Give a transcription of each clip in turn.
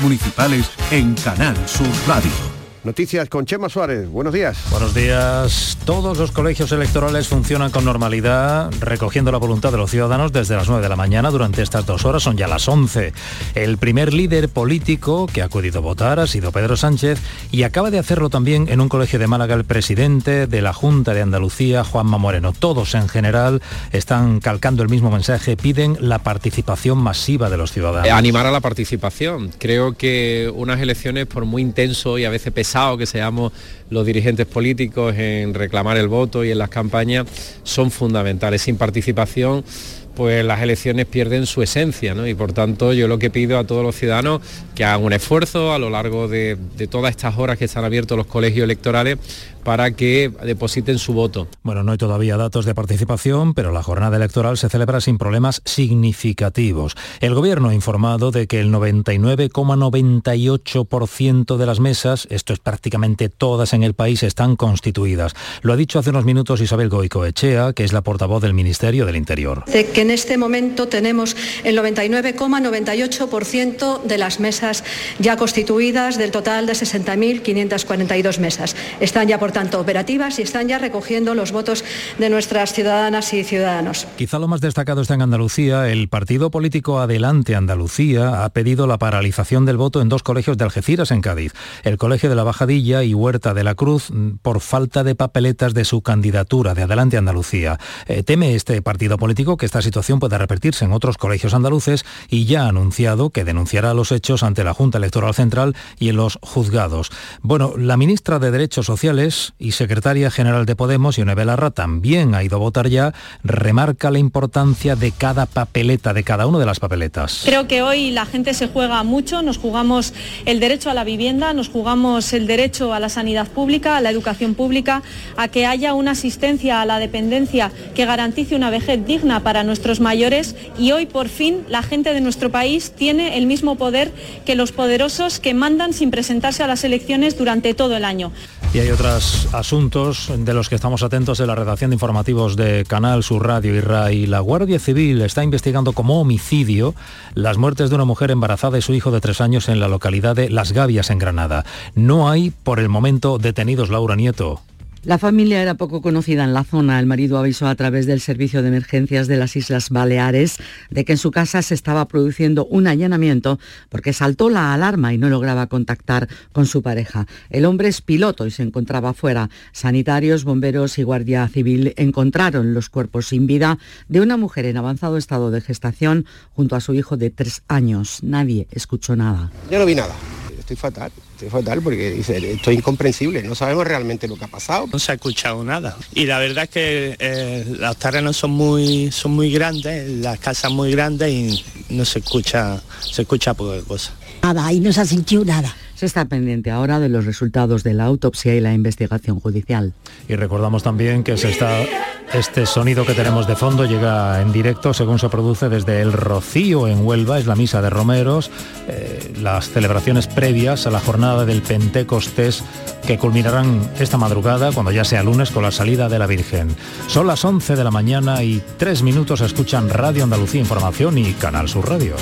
municipales en Canal Sur Radio. Noticias con Chema Suárez. Buenos días. Buenos días. Todos los colegios electorales funcionan con normalidad, recogiendo la voluntad de los ciudadanos desde las 9 de la mañana. Durante estas dos horas son ya las 11. El primer líder político que ha acudido a votar ha sido Pedro Sánchez y acaba de hacerlo también en un colegio de Málaga el presidente de la Junta de Andalucía, Juanma Moreno. Todos en general están calcando el mismo mensaje, piden la participación masiva de los ciudadanos. Animar a la participación. Creo que unas elecciones, por muy intenso y a veces pesado, que seamos los dirigentes políticos en reclamar el voto y en las campañas son fundamentales. Sin participación pues las elecciones pierden su esencia y por tanto yo lo que pido a todos los ciudadanos que hagan un esfuerzo a lo largo de todas estas horas que están abiertos los colegios electorales para que depositen su voto. Bueno, no hay todavía datos de participación, pero la jornada electoral se celebra sin problemas significativos. El gobierno ha informado de que el 99,98% de las mesas, esto es prácticamente todas en el país, están constituidas. Lo ha dicho hace unos minutos Isabel Goicoechea, que es la portavoz del Ministerio del Interior. De que en este momento tenemos el 99,98% de las mesas ya constituidas del total de 60.542 mesas. Están ya por tanto operativas y están ya recogiendo los votos de nuestras ciudadanas y ciudadanos. Quizá lo más destacado está en Andalucía. El partido político Adelante Andalucía ha pedido la paralización del voto en dos colegios de Algeciras, en Cádiz. El Colegio de la Bajadilla y Huerta de la Cruz mm, por falta de papeletas de su candidatura de Adelante Andalucía. Eh, teme este partido político que esta situación pueda repetirse en otros colegios andaluces y ya ha anunciado que denunciará los hechos ante la Junta Electoral Central y en los juzgados. Bueno, la ministra de Derechos Sociales y secretaria general de Podemos, Ione Belarra, también ha ido a votar ya, remarca la importancia de cada papeleta, de cada una de las papeletas. Creo que hoy la gente se juega mucho, nos jugamos el derecho a la vivienda, nos jugamos el derecho a la sanidad pública, a la educación pública, a que haya una asistencia a la dependencia que garantice una vejez digna para nuestros mayores y hoy por fin la gente de nuestro país tiene el mismo poder que los poderosos que mandan sin presentarse a las elecciones durante todo el año. Y hay otros asuntos de los que estamos atentos en la redacción de informativos de Canal Sur Radio y RAI. La Guardia Civil está investigando como homicidio las muertes de una mujer embarazada y su hijo de tres años en la localidad de Las Gavias, en Granada. No hay, por el momento, detenidos, Laura Nieto. La familia era poco conocida en la zona. El marido avisó a través del Servicio de Emergencias de las Islas Baleares de que en su casa se estaba produciendo un allanamiento porque saltó la alarma y no lograba contactar con su pareja. El hombre es piloto y se encontraba fuera. Sanitarios, bomberos y Guardia Civil encontraron los cuerpos sin vida de una mujer en avanzado estado de gestación junto a su hijo de tres años. Nadie escuchó nada. Yo no vi nada. Estoy fatal estoy fatal porque dice, esto es incomprensible, no sabemos realmente lo que ha pasado. No se ha escuchado nada. Y la verdad es que eh, los terrenos son muy, son muy grandes, las casas muy grandes y no se escucha, se escucha poca cosa. Nada, ahí no se ha sentido nada. Se está pendiente ahora de los resultados de la autopsia y la investigación judicial. Y recordamos también que se está, este sonido que tenemos de fondo llega en directo según se produce desde El Rocío en Huelva, es la misa de Romeros, eh, las celebraciones previas a la jornada del Pentecostés que culminarán esta madrugada cuando ya sea lunes con la salida de la Virgen. Son las 11 de la mañana y tres minutos escuchan Radio Andalucía Información y Canal Sur Radio.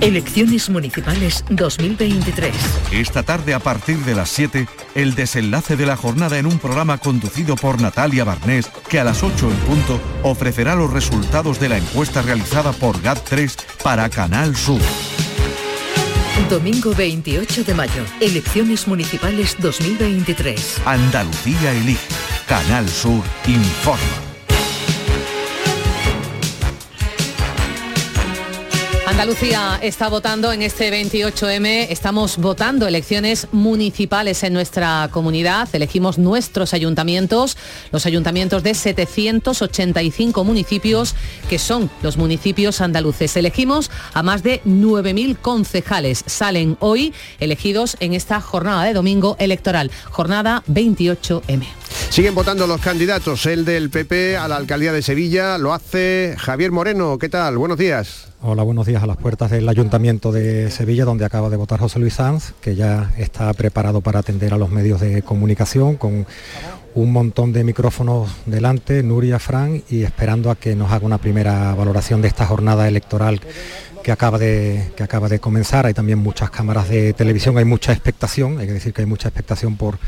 Elecciones Municipales 2023. Esta tarde a partir de las 7, el desenlace de la jornada en un programa conducido por Natalia Barnés, que a las 8 en punto ofrecerá los resultados de la encuesta realizada por GAT3 para Canal Sur. Domingo 28 de mayo. Elecciones Municipales 2023. Andalucía elige. Canal Sur informa. Andalucía está votando en este 28M. Estamos votando elecciones municipales en nuestra comunidad. Elegimos nuestros ayuntamientos, los ayuntamientos de 785 municipios, que son los municipios andaluces. Elegimos a más de 9.000 concejales. Salen hoy elegidos en esta jornada de domingo electoral, jornada 28M. Siguen votando los candidatos. El del PP a la alcaldía de Sevilla lo hace Javier Moreno. ¿Qué tal? Buenos días. Hola, buenos días. A las puertas del Ayuntamiento de Sevilla, donde acaba de votar José Luis Sanz, que ya está preparado para atender a los medios de comunicación con un montón de micrófonos delante, Nuria Fran, y esperando a que nos haga una primera valoración de esta jornada electoral que acaba, de, que acaba de comenzar, hay también muchas cámaras de televisión, hay mucha expectación, hay que decir que hay mucha expectación por,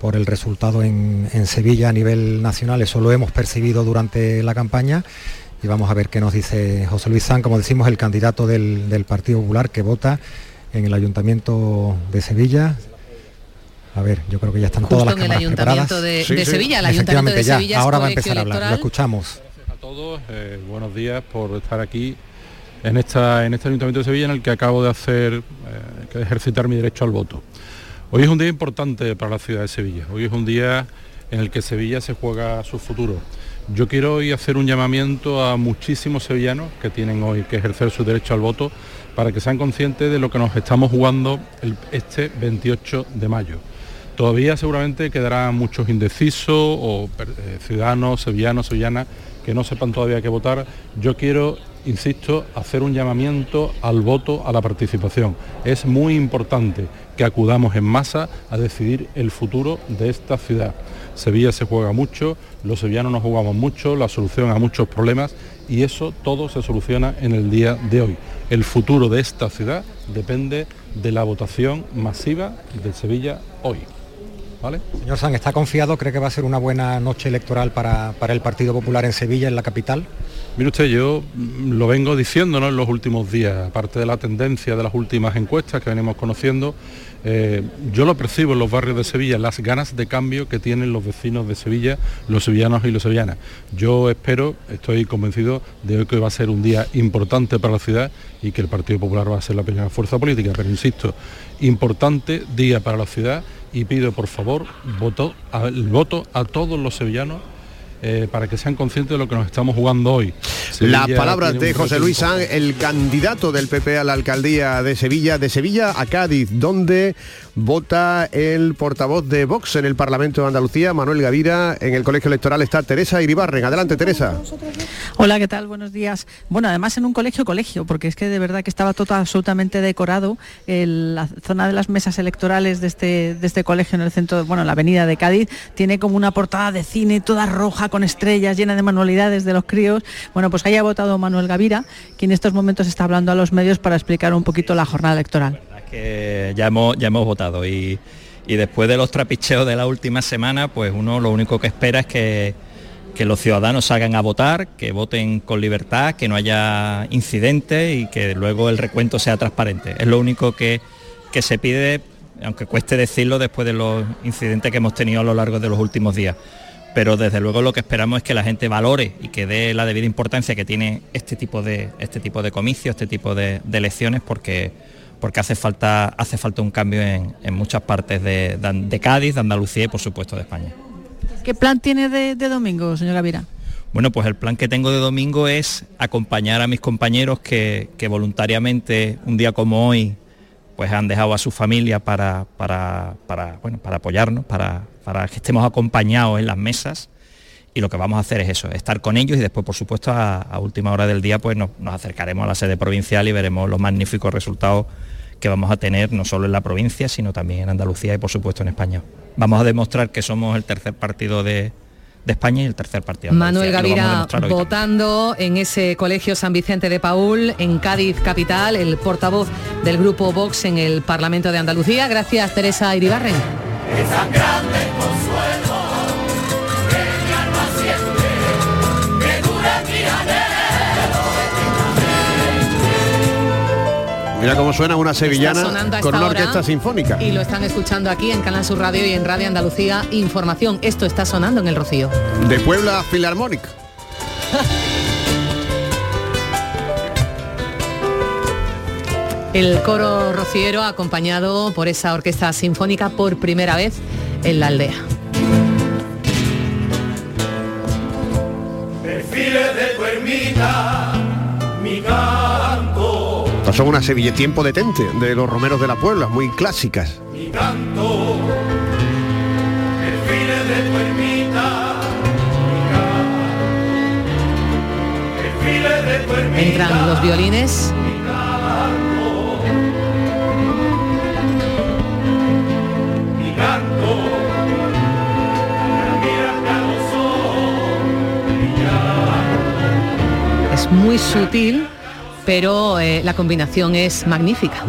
por el resultado en, Sevilla a nivel nacional, eso lo hemos percibido durante la campaña y vamos a ver qué nos dice José Luis San, como decimos, el candidato del, Partido Popular que vota en el Ayuntamiento de Sevilla. A ver, yo creo que ya están todas las cámaras en el Ayuntamiento de, Sevilla, el Ayuntamiento de Sevilla ahora va a empezar a hablar, lo escuchamos. A todos, eh, buenos días por estar aquí en, esta, en este Ayuntamiento de Sevilla en el que acabo de hacer, eh, que ejercitar mi derecho al voto. Hoy es un día importante para la ciudad de Sevilla. Hoy es un día en el que Sevilla se juega su futuro. Yo quiero hoy hacer un llamamiento a muchísimos sevillanos que tienen hoy que ejercer su derecho al voto para que sean conscientes de lo que nos estamos jugando este 28 de mayo. Todavía seguramente quedarán muchos indecisos o eh, ciudadanos, sevillanos, sevillanas que no sepan todavía qué votar. Yo quiero insisto, hacer un llamamiento al voto, a la participación. Es muy importante que acudamos en masa a decidir el futuro de esta ciudad. Sevilla se juega mucho, los sevillanos nos jugamos mucho, la solución a muchos problemas y eso todo se soluciona en el día de hoy. El futuro de esta ciudad depende de la votación masiva de Sevilla hoy. ¿Vale? Señor San, ¿está confiado? ¿Cree que va a ser una buena noche electoral para, para el Partido Popular en Sevilla, en la capital? Mire usted, yo lo vengo diciendo en los últimos días, aparte de la tendencia de las últimas encuestas que venimos conociendo, eh, yo lo percibo en los barrios de Sevilla, las ganas de cambio que tienen los vecinos de Sevilla, los sevillanos y los sevillanas. Yo espero, estoy convencido de que va a ser un día importante para la ciudad y que el Partido Popular va a ser la primera fuerza política, pero insisto, importante día para la ciudad y pido por favor el voto a todos los sevillanos eh, para que sean conscientes de lo que nos estamos jugando hoy. Las palabras de José Luis San, el candidato del PP a la alcaldía de Sevilla, de Sevilla a Cádiz, donde vota el portavoz de Vox en el Parlamento de Andalucía, Manuel Gavira. En el colegio electoral está Teresa Iribarren. Adelante, Teresa. Hola, ¿qué tal? Buenos días. Bueno, además en un colegio colegio, porque es que de verdad que estaba todo absolutamente decorado. la zona de las mesas electorales de este, de este colegio en el centro, bueno, la avenida de Cádiz, tiene como una portada de cine toda roja con estrellas, llena de manualidades de los críos. Bueno, pues haya votado Manuel Gavira, quien en estos momentos está hablando a los medios para explicar un poquito la jornada electoral que ya hemos, ya hemos votado y, después de los trapicheos de la última semana, pues uno lo único que espera es que, los ciudadanos salgan a votar, que voten con libertad, que no haya incidentes y que luego el recuento sea transparente. Es lo único que, que se pide, aunque cueste decirlo después de los incidentes que hemos tenido a lo largo de los últimos días pero desde luego lo que esperamos es que la gente valore y que dé la debida importancia que tiene este tipo de, este tipo de comicios, este tipo de, de elecciones, porque porque hace falta, hace falta un cambio en, muchas partes de, Cádiz, de Andalucía y por supuesto de España. ¿Qué plan tiene de, domingo, señor Gavira? Bueno, pues el plan que tengo de domingo es acompañar a mis compañeros que, voluntariamente un día como hoy pues han dejado a su familia para, para, bueno, para apoyarnos, para, para que estemos acompañados en las mesas y lo que vamos a hacer es eso, estar con ellos y después, por supuesto, a, última hora del día, pues nos, acercaremos a la sede provincial y veremos los magníficos resultados que vamos a tener no solo en la provincia, sino también en Andalucía y por supuesto en España. Vamos a demostrar que somos el tercer partido de, España y el tercer partido. Manuel Gavira votando en ese colegio San Vicente de Paul, en Cádiz capital, el portavoz del grupo Vox en el Parlamento de Andalucía. Gracias Teresa Iribarren. Mira cómo suena una sevillana con una orquesta sinfónica. Y lo están escuchando aquí en Canal Sur Radio y en Radio Andalucía Información. Esto está sonando en el Rocío. De Puebla Filarmónica. El coro rociero acompañado por esa orquesta sinfónica por primera vez en la aldea. de tu ermita, mi son una Sevilla tiempo detente de los romeros de la Puebla, muy clásicas. Entran los violines. Muy sutil pero eh, la combinación es magnífica.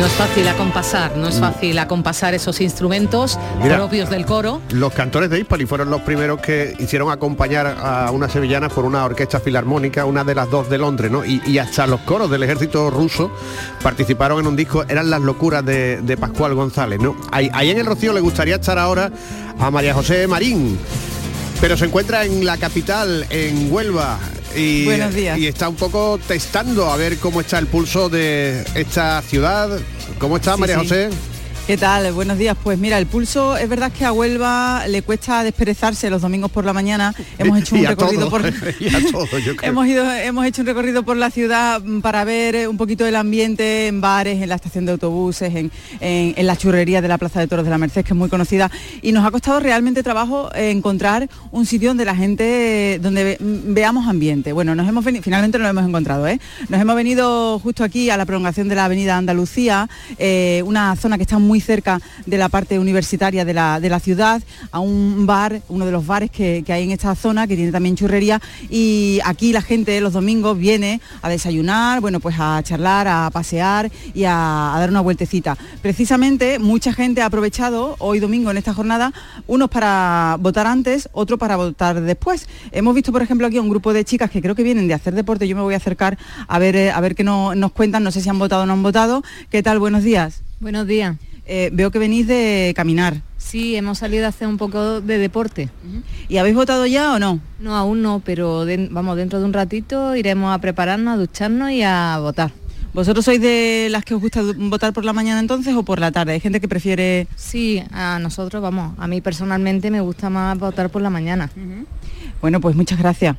No es fácil acompasar, no es Mm. fácil acompasar esos instrumentos Mira. propios del coro. Los cantores de Hispali fueron los primeros que hicieron acompañar a una sevillana por una orquesta filarmónica, una de las dos de Londres, ¿no? Y, y hasta los coros del ejército ruso participaron en un disco, eran las locuras de, de Pascual González, ¿no? Ahí, ahí en el Rocío le gustaría estar ahora a María José Marín, pero se encuentra en la capital, en Huelva. Y, Buenos días. y está un poco testando a ver cómo está el pulso de esta ciudad. ¿Cómo está Sí, María sí. José? ¿Qué tal? Buenos días. Pues mira, el pulso es verdad que a Huelva le cuesta desperezarse los domingos por la mañana. Hemos hecho un recorrido todo, por todo, hemos ido hemos hecho un recorrido por la ciudad mm, para ver eh, un poquito el ambiente en bares, en la estación de autobuses, en, en- en la churrería de la Plaza de Toros de la Merced, que es muy conocida. Y nos ha costado realmente trabajo eh, encontrar un sitio donde la gente, donde mm, veamos ambiente. Bueno, nos hemos venido, finalmente lo hemos encontrado, ¿eh? Nos hemos venido justo aquí a la prolongación de la Avenida Andalucía, eh, una zona que está muy cerca de la parte universitaria de la, de la ciudad, a un bar, uno de los bares que, que hay en esta zona, que tiene también churrería, y aquí la gente los domingos viene a desayunar, bueno, pues a charlar, a pasear y a, dar una vueltecita. Precisamente mucha gente ha aprovechado hoy domingo en esta jornada, unos para votar antes, otros para votar después. Hemos visto, por ejemplo, aquí un grupo de chicas que creo que vienen de hacer deporte, yo me voy a acercar a ver, eh, a ver qué no- nos cuentan, no sé si han votado o no han votado. ¿Qué tal? Buenos días. Buenos días. Eh, veo que venís de caminar. Sí, hemos salido a hacer un poco de deporte. ¿Y habéis votado ya o no? No, aún no, pero de- vamos, dentro de un ratito iremos a prepararnos, a ducharnos y a votar. ¿Vosotros sois de las que os gusta votar por la mañana entonces o por la tarde? Hay gente que prefiere... Sí, a nosotros, vamos, a mí personalmente me gusta más votar por la mañana. Bueno, pues muchas gracias.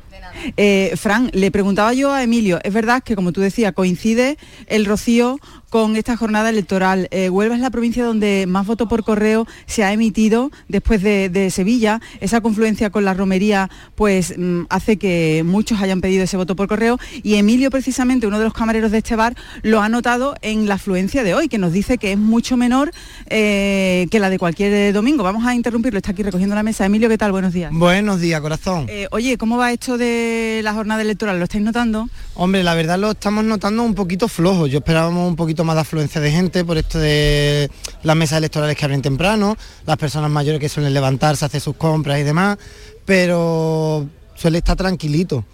Eh, Fran, le preguntaba yo a Emilio, es verdad que como tú decías, coincide el rocío con esta jornada electoral. Eh, Huelva es la provincia donde más voto por correo se ha emitido después de, de Sevilla. Esa confluencia con la romería pues mm, hace que muchos hayan pedido ese voto por correo y Emilio precisamente, uno de los camareros de este bar, lo ha notado en la afluencia de hoy, que nos dice que es mucho menor eh, que la de cualquier domingo. Vamos a interrumpirlo, está aquí recogiendo la mesa. Emilio, ¿qué tal? Buenos días. Buenos días, corazón. Eh, oye, ¿cómo va esto de la jornada electoral? ¿Lo estáis notando? Hombre, la verdad lo estamos notando un poquito flojo. Yo esperábamos un poquito más de afluencia de gente por esto de las mesas electorales que abren temprano, las personas mayores que suelen levantarse, hacer sus compras y demás, pero suele estar tranquilito.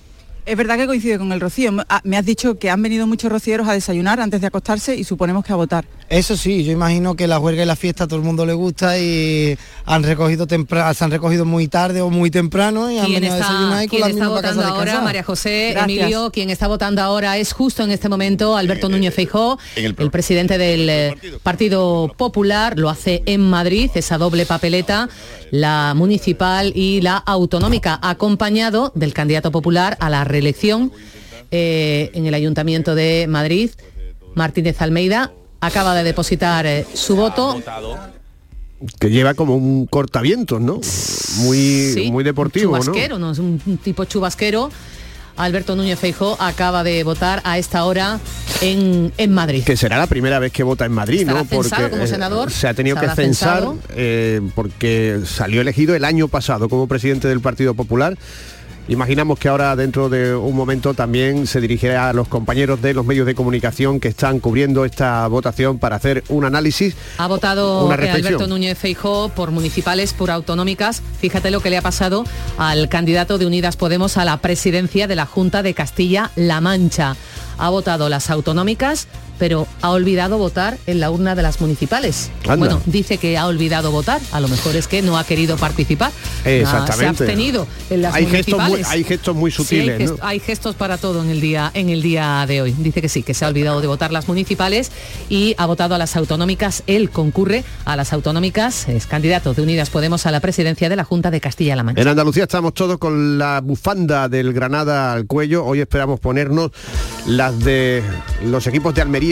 Es verdad que coincide con el rocío. Ah, Me has dicho que han venido muchos rocieros a desayunar antes de acostarse y suponemos que a votar. Eso sí, yo imagino que la huelga y la fiesta a todo el mundo le gusta y han recogido tempra- se han recogido muy tarde o muy temprano y han ¿Quién venido a desayunar está, y con quién la está misma para casa votando ahora? María José, Gracias. Emilio, quien está votando ahora es justo en este momento Alberto Núñez Feijó, el, presidente del eh, Partido Popular, lo hace en Madrid, esa doble papeleta, la municipal y la autonómica, acompañado del candidato popular a la reelección eh, en el Ayuntamiento de Madrid, Martínez Almeida, acaba de depositar eh, su voto. Que lleva como un cortavientos, ¿no? Muy, Sí, muy deportivo, chubasquero, ¿no? Es un, tipo chubasquero. Alberto Núñez Feijó acaba de votar a esta hora en, en Madrid. Que será la primera vez que vota en Madrid, Estará ¿no? como eh, senador, se ha tenido que censar eh, porque salió elegido el año pasado como presidente del Partido Popular. Imaginamos que ahora dentro de un momento también se dirigirá a los compañeros de los medios de comunicación que están cubriendo esta votación para hacer un análisis. Ha votado Una. Alberto Núñez Feijó por municipales, por autonómicas. Fíjate lo que le ha pasado al candidato de Unidas Podemos a la presidencia de la Junta de Castilla-La Mancha. Ha votado las autonómicas, pero ha olvidado votar en la urna de las municipales. Anda. Bueno, dice que ha olvidado votar. A lo mejor es que no ha querido participar. Exactamente. Ah, Se ha abstenido en las hay gestos, muy, municipales. hay gestos muy Sí, hay, sutiles, gest- ¿no? hay gestos para todo en el día en el día de hoy. Dice que sí, que se ha olvidado de votar las municipales y ha votado a las autonómicas. Él concurre a las autonómicas, es candidato de Unidas Podemos a la presidencia de la Junta de Castilla-La Mancha. En Andalucía estamos todos con la bufanda del Granada al cuello. Hoy esperamos ponernos las de los equipos de Almería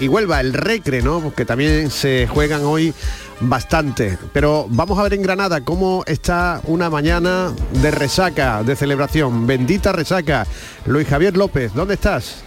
y Huelva, el Recre, ¿no? Porque también se juegan hoy bastante. Pero vamos a ver en Granada cómo está una mañana de resaca, de celebración. Bendita resaca. Luis Javier López, ¿dónde estás?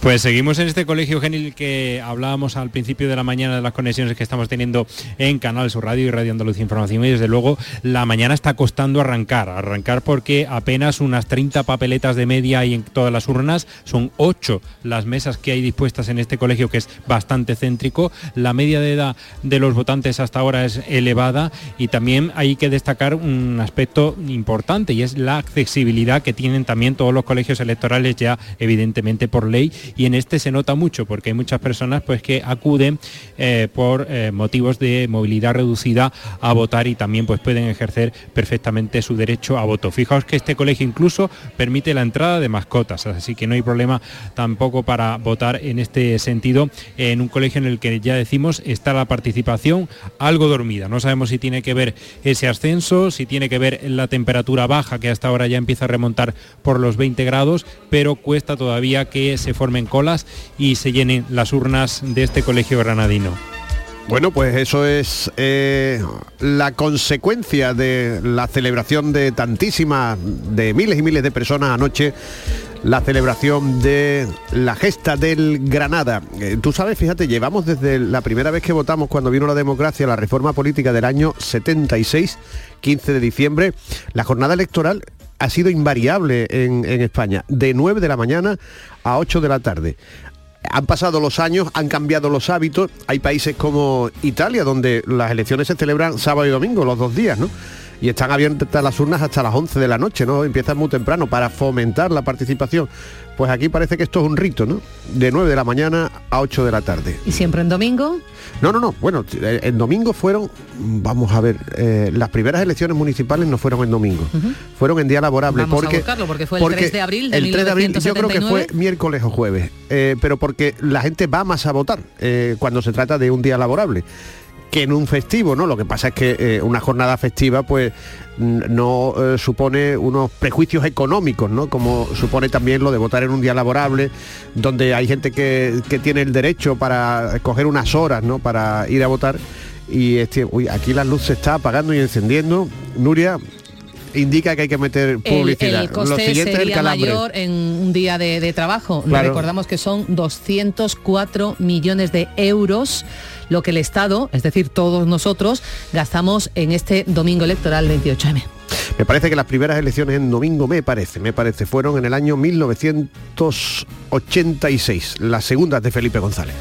Pues seguimos en este colegio genil que hablábamos al principio de la mañana de las conexiones que estamos teniendo en Canal Sur Radio y Radio Andalucía Información. Y desde luego la mañana está costando arrancar, arrancar porque apenas unas 30 papeletas de media hay en todas las urnas, son 8 las mesas que hay dispuestas en este colegio que es bastante céntrico, la media de edad de los votantes hasta ahora es elevada y también hay que destacar un aspecto importante y es la accesibilidad que tienen también todos los colegios electorales ya evidentemente por ley y en este se nota mucho porque hay muchas personas pues que acuden eh, por eh, motivos de movilidad reducida a votar y también pues pueden ejercer perfectamente su derecho a voto. Fijaos que este colegio incluso permite la entrada de mascotas, así que no hay problema tampoco para votar en este sentido en un colegio en el que ya decimos está la participación algo dormida. No sabemos si tiene que ver ese ascenso, si tiene que ver la temperatura baja que hasta ahora ya empieza a remontar por los 20 grados, pero cuesta todavía que se formen colas y se llenen las urnas de este colegio granadino. Bueno, pues eso es eh, la consecuencia de la celebración de tantísimas, de miles y miles de personas anoche, la celebración de la gesta del Granada. Eh, tú sabes, fíjate, llevamos desde la primera vez que votamos cuando vino la democracia, la reforma política del año 76, 15 de diciembre, la jornada electoral ha sido invariable en, España, de 9 de la mañana a 8 de la tarde han pasado los años, han cambiado los hábitos. Hay países como Italia, donde las elecciones se celebran sábado y domingo, los dos días, ¿no? Y están abiertas las urnas hasta las 11 de la noche, ¿no? Empiezan muy temprano para fomentar la participación. Pues aquí parece que esto es un rito, ¿no? De 9 de la mañana a 8 de la tarde. ¿Y siempre en domingo? No, no, no. Bueno, en domingo fueron, vamos a ver, eh, las primeras elecciones municipales no fueron en domingo, fueron en día laborable. Vamos porque, a buscarlo, porque fue el 3 de abril de El 3 de abril yo creo que 1979. fue miércoles o jueves, eh, pero porque la gente va más a votar eh, cuando se trata de un día laborable que en un festivo, ¿no? Lo que pasa es que eh, una jornada festiva pues no eh, supone unos prejuicios económicos, ¿no? Como supone también lo de votar en un día laborable, donde hay gente que, que tiene el derecho para coger unas horas, ¿no? Para ir a votar. Y este, uy, aquí la luz se está apagando y encendiendo. Nuria indica que hay que meter publicidad. el coste Lo siguiente es el calambre. mayor en un día de, de trabajo. Claro. Recordamos que son 204 millones de euros lo que el Estado, es decir, todos nosotros, gastamos en este domingo electoral 28M. Me parece que las primeras elecciones en domingo, me parece, me parece, fueron en el año 1986, las segundas de Felipe González.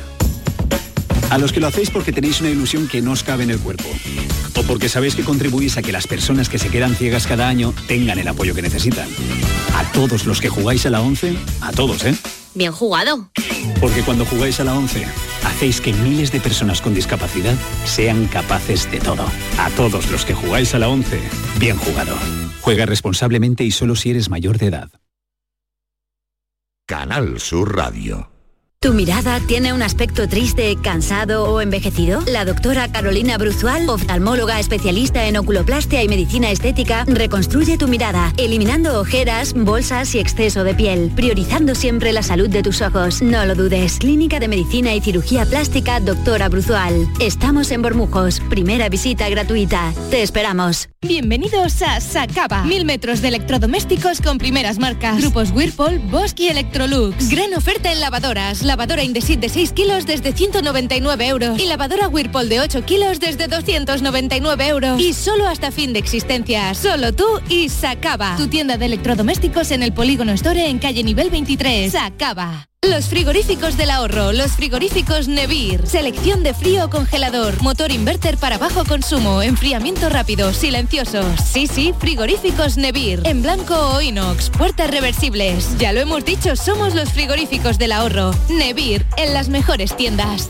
A los que lo hacéis porque tenéis una ilusión que no os cabe en el cuerpo. O porque sabéis que contribuís a que las personas que se quedan ciegas cada año tengan el apoyo que necesitan. A todos los que jugáis a la 11, a todos, ¿eh? Bien jugado. Porque cuando jugáis a la 11, hacéis que miles de personas con discapacidad sean capaces de todo. A todos los que jugáis a la 11, bien jugado. Juega responsablemente y solo si eres mayor de edad. Canal Sur Radio. ¿Tu mirada tiene un aspecto triste, cansado o envejecido? La doctora Carolina Bruzual, oftalmóloga especialista en oculoplastia y medicina estética, reconstruye tu mirada, eliminando ojeras, bolsas y exceso de piel, priorizando siempre la salud de tus ojos. No lo dudes. Clínica de Medicina y Cirugía Plástica, doctora Bruzual. Estamos en Bormujos. Primera visita gratuita. Te esperamos. Bienvenidos a Sacaba. Mil metros de electrodomésticos con primeras marcas. Grupos Whirlpool, Bosch y Electrolux. Gran oferta en lavadoras. Lavadora Indesit de 6 kilos desde 199 euros. Y lavadora Whirlpool de 8 kilos desde 299 euros. Y solo hasta fin de existencia. Solo tú y Sacaba. Tu tienda de electrodomésticos en el Polígono Store en calle nivel 23. Sacaba. Los frigoríficos del ahorro, los frigoríficos Nevir, selección de frío o congelador, motor inverter para bajo consumo, enfriamiento rápido, silenciosos. Sí, sí, frigoríficos Nevir, en blanco o inox, puertas reversibles. Ya lo hemos dicho, somos los frigoríficos del ahorro. Nevir, en las mejores tiendas.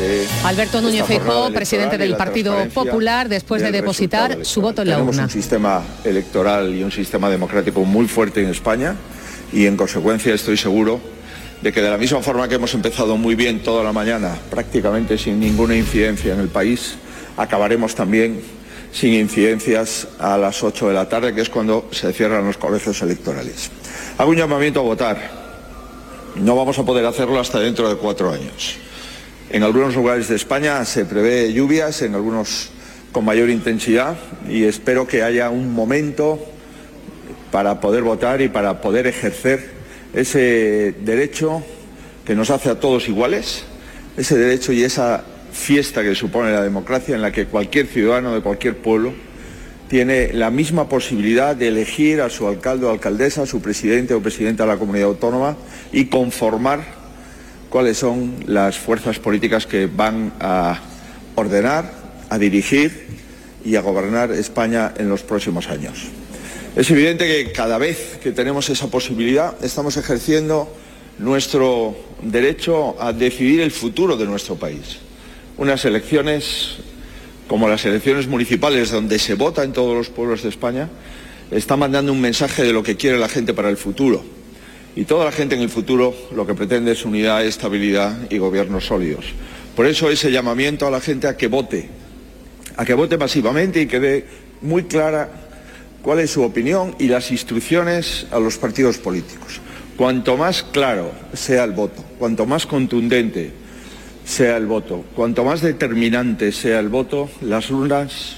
de Alberto Núñez Feijóo, presidente del Partido Popular, después de depositar su voto en la Tenemos urna. un sistema electoral y un sistema democrático muy fuerte en España y en consecuencia estoy seguro de que de la misma forma que hemos empezado muy bien toda la mañana, prácticamente sin ninguna incidencia en el país, acabaremos también sin incidencias a las 8 de la tarde, que es cuando se cierran los colegios electorales. Hago un llamamiento a votar. No vamos a poder hacerlo hasta dentro de cuatro años. En algunos lugares de España se prevé lluvias, en algunos con mayor intensidad, y espero que haya un momento para poder votar y para poder ejercer ese derecho que nos hace a todos iguales, ese derecho y esa fiesta que supone la democracia en la que cualquier ciudadano de cualquier pueblo tiene la misma posibilidad de elegir a su alcalde o alcaldesa, a su presidente o presidenta de la comunidad autónoma y conformar cuáles son las fuerzas políticas que van a ordenar, a dirigir y a gobernar España en los próximos años. Es evidente que cada vez que tenemos esa posibilidad estamos ejerciendo nuestro derecho a decidir el futuro de nuestro país. Unas elecciones como las elecciones municipales donde se vota en todos los pueblos de España están mandando un mensaje de lo que quiere la gente para el futuro. Y toda la gente en el futuro lo que pretende es unidad, estabilidad y gobiernos sólidos. Por eso ese llamamiento a la gente a que vote, a que vote masivamente y que dé muy clara cuál es su opinión y las instrucciones a los partidos políticos. Cuanto más claro sea el voto, cuanto más contundente sea el voto, cuanto más determinante sea el voto, las urnas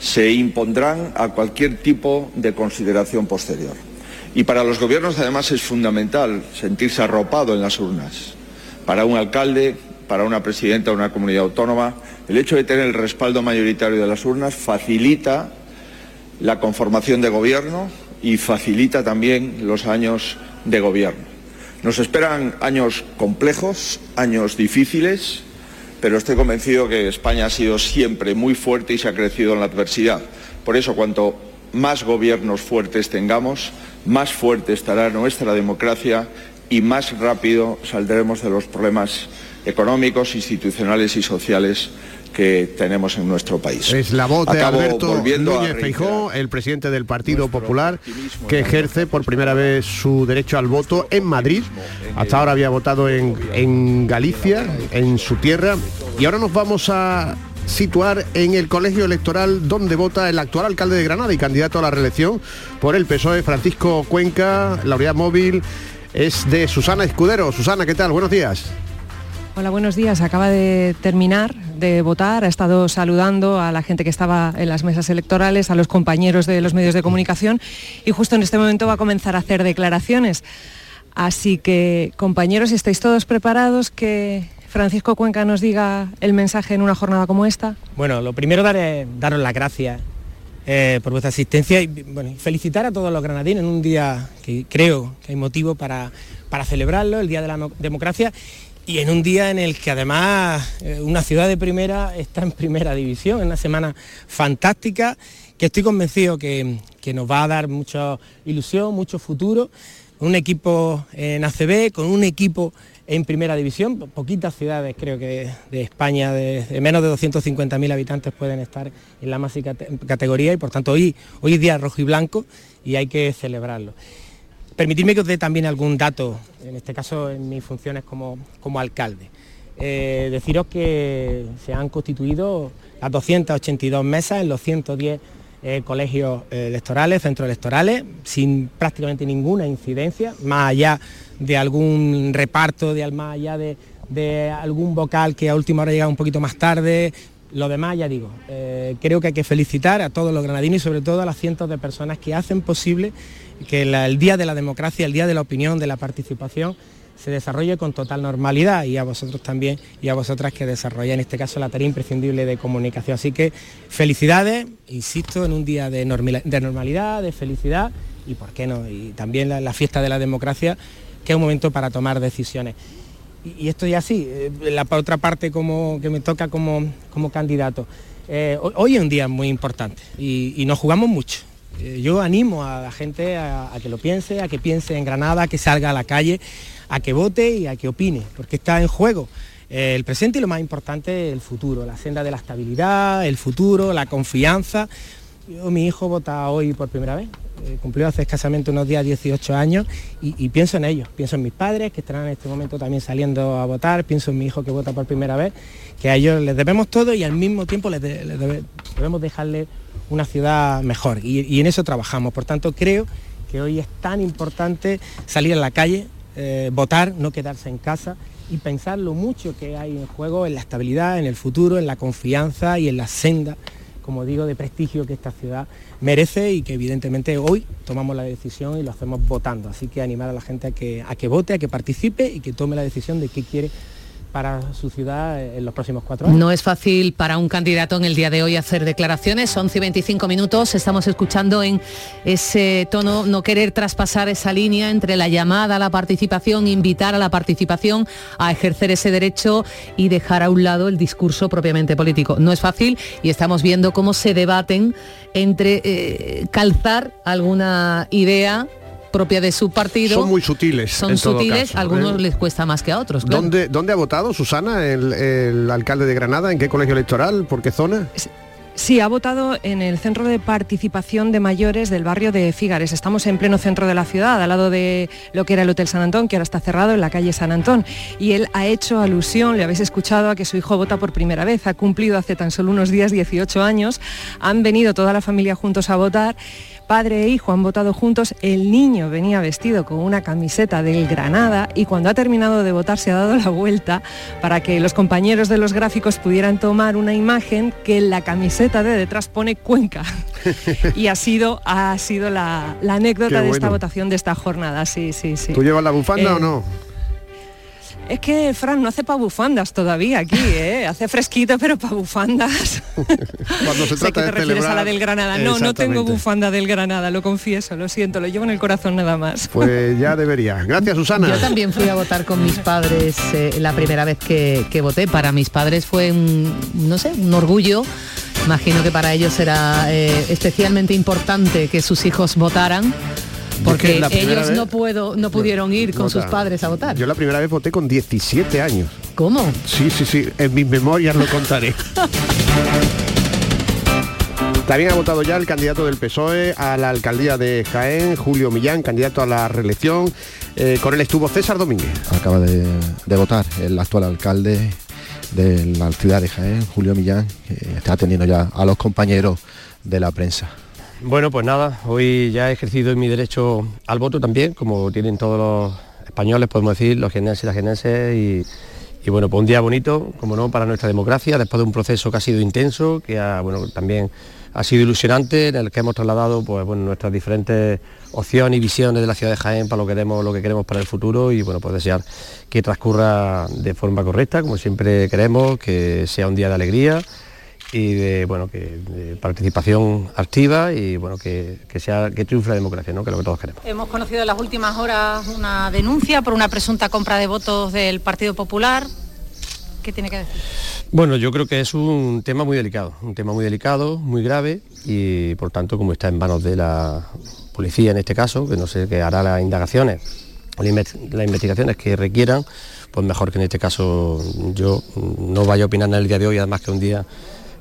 se impondrán a cualquier tipo de consideración posterior. Y para los gobiernos además es fundamental sentirse arropado en las urnas. Para un alcalde, para una presidenta de una comunidad autónoma, el hecho de tener el respaldo mayoritario de las urnas facilita la conformación de gobierno y facilita también los años de gobierno. Nos esperan años complejos, años difíciles, pero estoy convencido que España ha sido siempre muy fuerte y se ha crecido en la adversidad. Por eso, cuanto más gobiernos fuertes tengamos, más fuerte estará nuestra democracia y más rápido saldremos de los problemas económicos, institucionales y sociales que tenemos en nuestro país. Es la voz de Alberto Núñez Feijó, el presidente del Partido Popular, que ejerce por primera vez su derecho al voto en Madrid. Hasta ahora había votado en, en Galicia, en su tierra. Y ahora nos vamos a situar en el colegio electoral donde vota el actual alcalde de Granada y candidato a la reelección por el PSOE, Francisco Cuenca. La unidad móvil es de Susana Escudero. Susana, ¿qué tal? Buenos días. Hola, buenos días. Acaba de terminar de votar, ha estado saludando a la gente que estaba en las mesas electorales, a los compañeros de los medios de comunicación y justo en este momento va a comenzar a hacer declaraciones. Así que, compañeros, ¿estáis todos preparados que Francisco Cuenca nos diga el mensaje en una jornada como esta? Bueno, lo primero dar, daros las gracias eh, por vuestra asistencia y felicitar a todos los granadinos en un día que creo que hay motivo para, para celebrarlo, el Día de la Democracia y en un día en el que además eh, una ciudad de primera está en primera división, en una semana fantástica, que estoy convencido que, nos va a dar mucha ilusión, mucho futuro, un equipo en ACB, con un equipo en primera división, poquitas ciudades creo que de España, de, menos de 250.000 habitantes pueden estar en la máxima categoría y por tanto hoy, hoy día rojo y blanco y hay que celebrarlo. Permitidme que os dé también algún dato, en este caso en mis funciones como, como alcalde. Eh, deciros que se han constituido las 282 mesas en los 110 eh, colegios eh, electorales, centros electorales, sin prácticamente ninguna incidencia, más allá de algún reparto, de, más allá de, de algún vocal que a última hora llega un poquito más tarde, lo demás, ya digo, creo que hay que felicitar a todos los granadinos y sobre todo a las cientos de personas que hacen posible que el Día de la Democracia, el Día de la Opinión, de la Participación, se desarrolle con total normalidad y a vosotros también y a vosotras que desarrolláis en este caso la tarea imprescindible de comunicación. Así que felicidades, insisto, en un día de, normalidad, de felicidad y por qué no, y también la, fiesta de la democracia, que es un momento para tomar decisiones. Y, esto ya sí, eh, la otra parte como, que me toca como, como candidato. Eh, hoy es un día muy importante y nos jugamos mucho eh, yo animo a la gente a, que lo piense, a que piense en Granada, a que salga a la calle, a que vote y a que opine, porque está en juego el presente y lo más importante, el futuro, la senda de la estabilidad, el futuro, la confianza. Yo, mi hijo vota hoy por primera vez, eh, cumplió hace escasamente unos días 18 años y, pienso en ellos, pienso en mis padres que estarán en este momento también saliendo a votar, pienso en mi hijo que vota por primera vez, que a ellos les debemos todo y al mismo tiempo les, debemos dejarle una ciudad mejor. Y, en eso trabajamos. Por tanto, creo que hoy es tan importante salir a la calle, eh, votar, no quedarse en casa y pensar lo mucho que hay en juego en la estabilidad, en el futuro, en la confianza y en la senda, como digo, de prestigio que esta ciudad merece y que evidentemente hoy tomamos la decisión y lo hacemos votando. Así que animar a la gente a que, a que vote, a que participe y que tome la decisión de qué quiere para su ciudad en los próximos cuatro años. No es fácil para un candidato en el día de hoy hacer declaraciones, 11 y 25 minutos, estamos escuchando en ese tono no querer traspasar esa línea entre la llamada a la participación, invitar a la participación, a ejercer ese derecho y dejar a un lado el discurso propiamente político. No es fácil y estamos viendo cómo se debaten entre eh, calzar alguna idea propia de su partido. Son muy sutiles. Son sutiles, algunos ¿eh? les cuesta más que a otros. ¿Dónde, ¿Dónde ha votado Susana, el, alcalde de Granada? ¿En qué colegio electoral? ¿Por qué zona? Sí, ha votado en el centro de participación de mayores del barrio de Fígares. Estamos en pleno centro de la ciudad, al lado de lo que era el Hotel San Antón, que ahora está cerrado en la calle San Antón. Y él ha hecho alusión, le habéis escuchado, a que su hijo vota por primera vez. Ha cumplido hace tan solo unos días 18 años. Han venido toda la familia juntos a votar Padre e hijo han votado juntos, el niño venía vestido con una camiseta del Granada y cuando ha terminado de votar se ha dado la vuelta para que los compañeros de los gráficos pudieran tomar una imagen que en la camiseta de detrás pone Cuenca. y ha sido, ha sido la, anécdota de esta votación de esta jornada, sí, sí, sí. ¿Tú llevas la bufanda o eh, no? Es que Fran no hace pa' bufandas todavía aquí, ¿eh? Hace fresquito, pero pa' bufandas. Cuando se trata sé que te refieres a la del Granada. No, no tengo bufanda del Granada, lo confieso, lo siento, lo llevo en el corazón nada más. Pues ya debería. Gracias, Susana. Yo también fui a votar con mis padres eh, la primera vez que, voté. Para mis padres fue un, no sé, un orgullo. Imagino que para ellos era eh, especialmente importante que sus hijos votaran porque ellos no puedo no pudieron ir con sus padres a votar. Yo la primera vez voté con 17 años. ¿Cómo? Sí, sí, sí, en mis memorias lo contaré. También ha votado ya el candidato del PSOE a la alcaldía de Jaén, Julio Millán, candidato a la reelección. Eh, con él estuvo César Domínguez. Acaba de, votar el actual alcalde de la ciudad de Jaén, Julio Millán, que está atendiendo ya a los compañeros de la prensa. Bueno, pues nada, hoy ya he ejercido mi derecho al voto también, como tienen todos los españoles, podemos decir, los geneses y las geneses, y, bueno, pues un día bonito, como no, para nuestra democracia, después de un proceso que ha sido intenso, que bueno, también ha sido ilusionante, en el que hemos trasladado pues, nuestras diferentes opciones y visiones de la ciudad de Jaén para lo que queremos, lo que queremos para el futuro y bueno, pues desear que transcurra de forma correcta, como siempre queremos, que sea un día de alegría y de, bueno, que, participación activa y bueno, que, sea, que triunfe la democracia, ¿no? que es lo que todos queremos. Hemos conocido en las últimas horas una denuncia por una presunta compra de votos del Partido Popular. ¿Qué tiene que decir? Bueno, yo creo que es un tema muy delicado, un tema muy delicado, muy grave y por tanto como está en manos de la policía en este caso, que no sé qué hará las indagaciones, las investigaciones que requieran, pues mejor que en este caso yo no vaya a opinar en el día de hoy, además que un día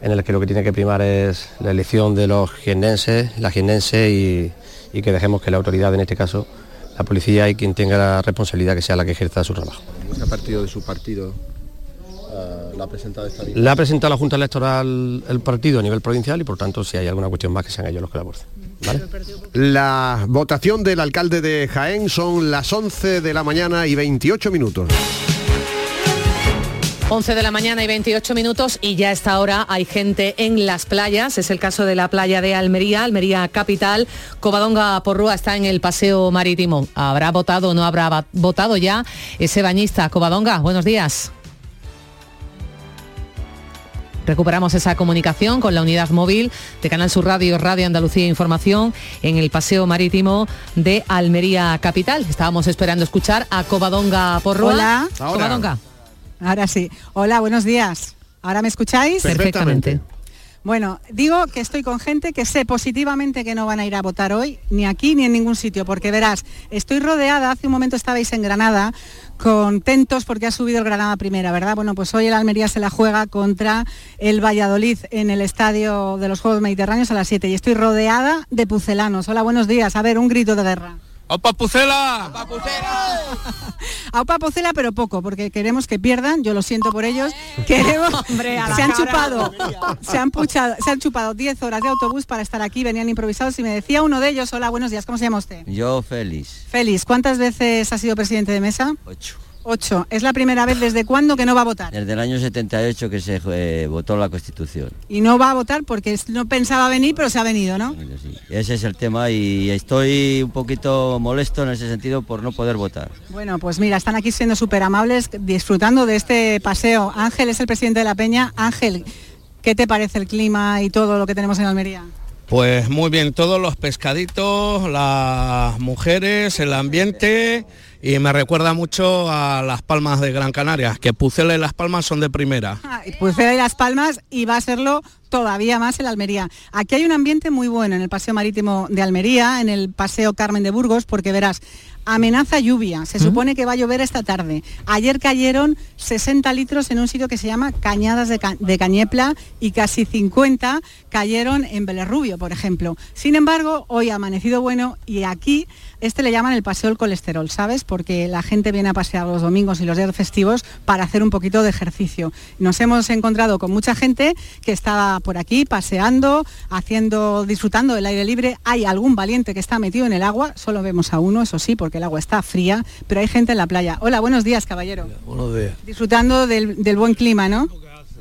en el que lo que tiene que primar es la elección de los jiennenses, la jiennense y, que dejemos que la autoridad, en este caso la policía y quien tenga la responsabilidad que sea la que ejerza su trabajo. ¿Qué partido de su partido uh, la ha presentado esta La ha presentado la Junta Electoral el partido a nivel provincial y por tanto si hay alguna cuestión más que sean ellos los que la aborden. La votación del alcalde de Jaén son las 11 de la mañana y 28 minutos. 11 de la mañana y 28 minutos y ya a esta hora hay gente en las playas. Es el caso de la playa de Almería, Almería Capital. Covadonga Porrúa está en el paseo marítimo. ¿Habrá votado o no habrá votado ya ese bañista? Covadonga, buenos días. Recuperamos esa comunicación con la unidad móvil de Canal Sur Radio, Radio Andalucía Información en el paseo marítimo de Almería Capital. Estábamos esperando escuchar a Covadonga Porrúa. Hola. Covadonga. Ahora sí. Hola, buenos días. ¿Ahora me escucháis? Perfectamente. Bueno, digo que estoy con gente que sé positivamente que no van a ir a votar hoy, ni aquí ni en ningún sitio, porque verás, estoy rodeada, hace un momento estabais en Granada, contentos porque ha subido el Granada primera, ¿verdad? Bueno, pues hoy el Almería se la juega contra el Valladolid en el estadio de los Juegos Mediterráneos a las 7 y estoy rodeada de pucelanos. Hola, buenos días. A ver, un grito de guerra. ¡Opa Pucela! A Pucela, pero poco, porque queremos que pierdan, yo lo siento por ellos. Queremos, Hombre, a la se han cara. chupado, se han, puchado, se han chupado 10 horas de autobús para estar aquí, venían improvisados y me decía uno de ellos, hola, buenos días, ¿cómo se llama usted? Yo feliz. Félix, ¿cuántas veces ha sido presidente de mesa? Ocho. Ocho. ¿Es la primera vez desde cuándo que no va a votar? Desde el año 78 que se eh, votó la Constitución. Y no va a votar porque no pensaba venir, pero se ha venido, ¿no? Ese es el tema y estoy un poquito molesto en ese sentido por no poder votar. Bueno, pues mira, están aquí siendo súper amables, disfrutando de este paseo. Ángel es el presidente de la Peña. Ángel, ¿qué te parece el clima y todo lo que tenemos en Almería? Pues muy bien, todos los pescaditos, las mujeres, el ambiente y me recuerda mucho a Las Palmas de Gran Canaria, que Pucela y Las Palmas son de primera. Ah, y Pucela y Las Palmas y va a serlo todavía más en Almería. Aquí hay un ambiente muy bueno en el Paseo Marítimo de Almería, en el Paseo Carmen de Burgos, porque verás, amenaza lluvia, se supone que va a llover esta tarde. Ayer cayeron 60 litros en un sitio que se llama Cañadas de, Ca- de Cañepla y casi 50 cayeron en Belerrubio, por ejemplo. Sin embargo, hoy ha amanecido bueno y aquí este le llaman el paseo del colesterol, ¿sabes? Porque la gente viene a pasear los domingos y los días festivos para hacer un poquito de ejercicio. Nos hemos encontrado con mucha gente que estaba por aquí paseando, haciendo, disfrutando del aire libre. Hay algún valiente que está metido en el agua, solo vemos a uno, eso sí, porque el agua está fría, pero hay gente en la playa. Hola, buenos días, caballero. Buenos días. Disfrutando del, del buen clima, ¿no?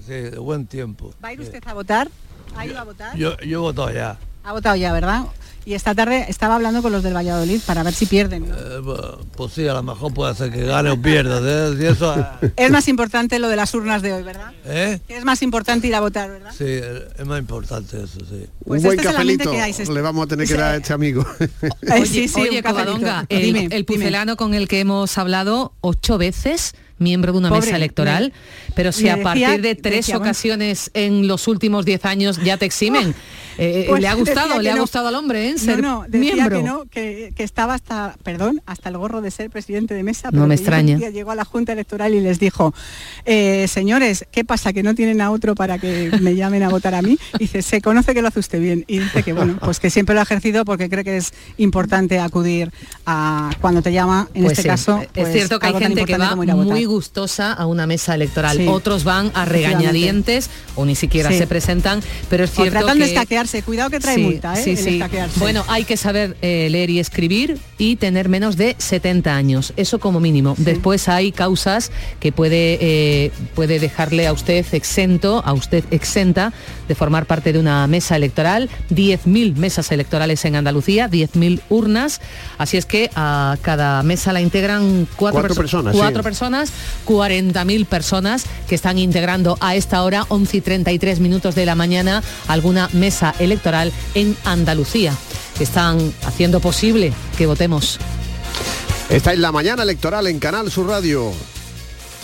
Sí, de buen tiempo. ¿Va a ir usted a votar? ¿Ha ido a votar? Yo, yo he votado ya. Ha votado ya, ¿verdad? Y esta tarde estaba hablando con los del Valladolid para ver si pierden. ¿no? Eh, pues sí, a lo mejor puede ser que gane o pierda. ¿eh? Si eso, Es más importante lo de las urnas de hoy, ¿verdad? ¿eh? Es más importante ir a votar, ¿verdad? Sí, eh, es más importante eso, sí. Pues un buen este cafelito que hay, se- le vamos a tener que dar a este amigo. Oye, sí, sí, oye. Covadonga, el, Dime, el dime. pucelano con el que hemos hablado ocho veces, miembro de una Pobre, mesa electoral, me- pero si a decía- partir de tres decía, ocasiones en los últimos diez años ya te eximen, eh, Pues le ha gustado, le ha gustado al hombre, ¿eh? No, Ser no, decía miembro. que no, que, que estaba hasta, perdón, hasta el gorro de ser presidente de mesa. No me extraña. día llegó a la Junta Electoral y les dijo, eh, señores, ¿qué pasa? ¿Que no tienen a otro para que me llamen a votar a mí? Y dice, se conoce que lo hace usted bien. Y dice que bueno, pues que siempre lo ha ejercido porque cree que es importante acudir a cuando te llama, en Pues este sí, caso. es pues, cierto que hay gente que va muy gustosa a una mesa electoral, Sí. otros van a regañadientes o ni siquiera Sí. se presentan, pero es O cierto tratan que de escaquearse, cuidado que trae Sí, multa, ¿eh? el. Bueno, hay que saber eh, leer y escribir y tener menos de 70 años, eso como mínimo. Después hay causas que puede, eh, puede dejarle a usted exento, a usted exenta de formar parte de una mesa electoral, 10.000 mesas electorales en Andalucía, 10.000 urnas, así es que a cada mesa la integran cuatro, Cuatro perso- personas, cuatro sí. personas, 40.000 personas que están integrando a esta hora, 11 y 33 minutos de la mañana, alguna mesa electoral en Andalucía, están haciendo posible que votemos. Esta es la mañana electoral en Canal Sur Radio.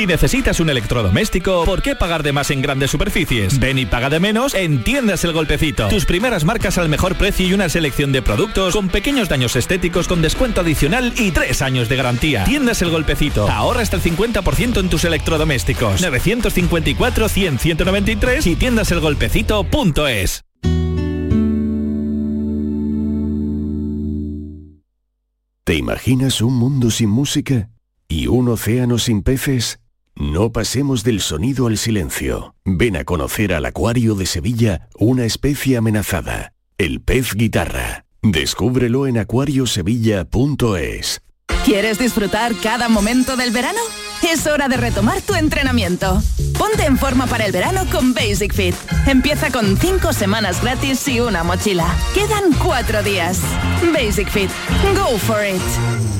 Si necesitas un electrodoméstico, ¿por qué pagar de más en grandes superficies? Ven y paga de menos en Tiendas El Golpecito. Tus primeras marcas al mejor precio y una selección de productos con pequeños daños estéticos con descuento adicional y tres años de garantía. Tiendas El Golpecito. Ahorra hasta el 50% en tus electrodomésticos. 954 100 193 y tiendaselgolpecito.es. ¿Te imaginas un mundo sin música? ¿Y un océano sin peces? No pasemos del sonido al silencio. Ven a conocer al Acuario de Sevilla una especie amenazada, el pez guitarra. Descúbrelo en acuariosevilla.es. ¿Quieres disfrutar cada momento del verano? es hora de retomar tu entrenamiento. Ponte en forma para el verano con Basic Fit. Empieza con 5 semanas gratis y una mochila. Quedan 4 días. Basic Fit. Go for it.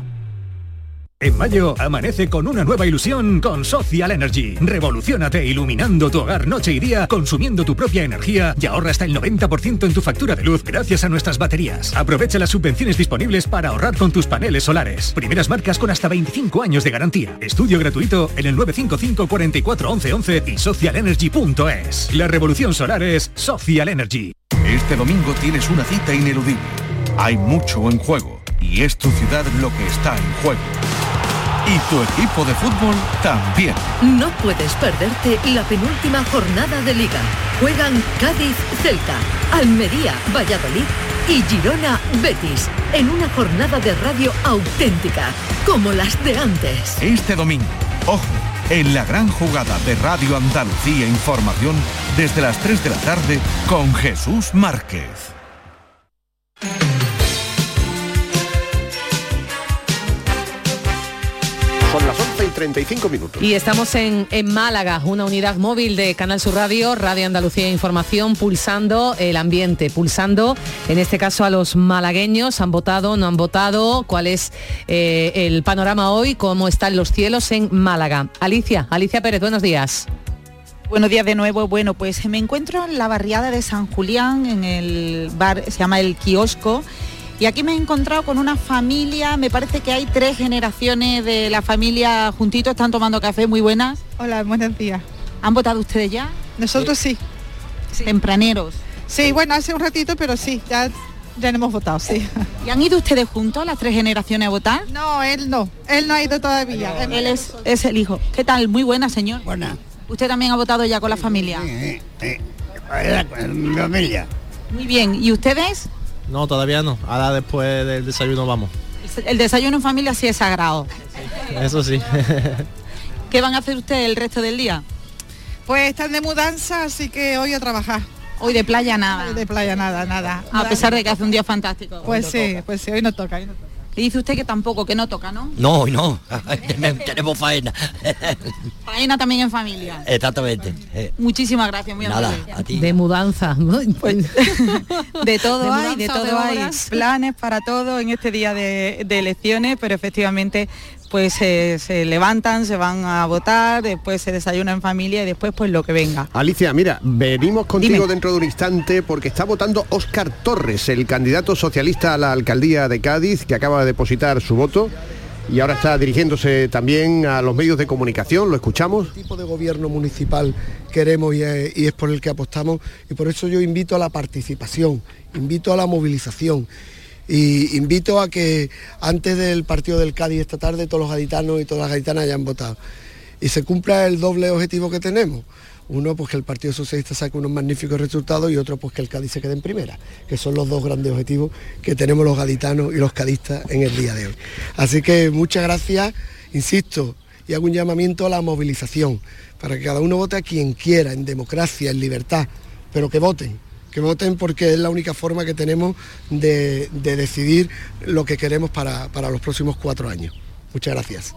En mayo, amanece con una nueva ilusión con Social Energy. Revolucionate iluminando tu hogar noche y día, consumiendo tu propia energía y ahorra hasta el 90% en tu factura de luz gracias a nuestras baterías. Aprovecha las subvenciones disponibles para ahorrar con tus paneles solares. Primeras marcas con hasta 25 años de garantía. Estudio gratuito en el 955 44 11 11 y socialenergy.es. La revolución solar es Social Energy. Este domingo tienes una cita ineludible. Hay mucho en juego y es tu ciudad lo que está en juego. Y tu equipo de fútbol también. No puedes perderte la penúltima jornada de liga. Juegan Cádiz Celta, Almería Valladolid y Girona Betis en una jornada de radio auténtica, como las de antes. Este domingo, ojo, en la gran jugada de Radio Andalucía Información desde las 3 de la tarde con Jesús Márquez. 35 minutos. Y estamos en, en Málaga, una unidad móvil de Canal Sur Radio, Radio Andalucía Información, pulsando el ambiente, pulsando en este caso a los malagueños, han votado, no han votado, cuál es eh, el panorama hoy, cómo están los cielos en Málaga. Alicia, Alicia Pérez, buenos días. Buenos días de nuevo. Bueno, pues me encuentro en la barriada de San Julián, en el bar, se llama El Kiosco, y aquí me he encontrado con una familia, me parece que hay tres generaciones de la familia juntitos, están tomando café, muy buenas. Hola, buenos días. ¿Han votado ustedes ya? Nosotros sí. Tempraneros. Sí, bueno, hace un ratito, pero sí, ya, ya hemos votado, sí. ¿Y han ido ustedes juntos, las tres generaciones, a votar? No, él no, él no ha ido todavía. Él es, es el hijo. ¿Qué tal? Muy buena, señor. Buena. ¿Usted también ha votado ya con la familia? Sí, sí. Con mi familia. Muy bien. ¿Y ustedes? No, todavía no. Ahora después del desayuno vamos. El desayuno en familia sí es sagrado. Eso sí. ¿Qué van a hacer ustedes el resto del día? Pues están de mudanza, así que hoy a trabajar. Hoy de playa nada. Hoy de playa nada, nada. A pesar de que hace un día fantástico. Pues sí, pues sí, hoy no toca, hoy no toca. Y dice usted que tampoco, que no toca, ¿no? No, no. Tenemos faena. Faena también en familia. Exactamente. Eh, Muchísimas gracias, muy Nada, amable. a ti. De mudanza. ¿no? Pues, de todo ¿De hay, de todo hay. Planes para todo en este día de, de elecciones, pero efectivamente pues eh, se levantan, se van a votar, después se desayuna en familia y después pues lo que venga. Alicia, mira, venimos contigo Dime. dentro de un instante porque está votando Óscar Torres, el candidato socialista a la alcaldía de Cádiz, que acaba de depositar su voto y ahora está dirigiéndose también a los medios de comunicación. ¿Lo escuchamos? tipo de gobierno municipal queremos y es, y es por el que apostamos y por eso yo invito a la participación, invito a la movilización y invito a que antes del partido del Cádiz esta tarde todos los gaditanos y todas las gaditanas hayan votado y se cumpla el doble objetivo que tenemos. Uno, pues que el Partido Socialista saque unos magníficos resultados y otro, pues que el Cádiz se quede en primera, que son los dos grandes objetivos que tenemos los gaditanos y los cadistas en el día de hoy. Así que muchas gracias, insisto, y hago un llamamiento a la movilización, para que cada uno vote a quien quiera, en democracia, en libertad, pero que voten, que voten porque es la única forma que tenemos de, de decidir lo que queremos para, para los próximos cuatro años. Muchas gracias.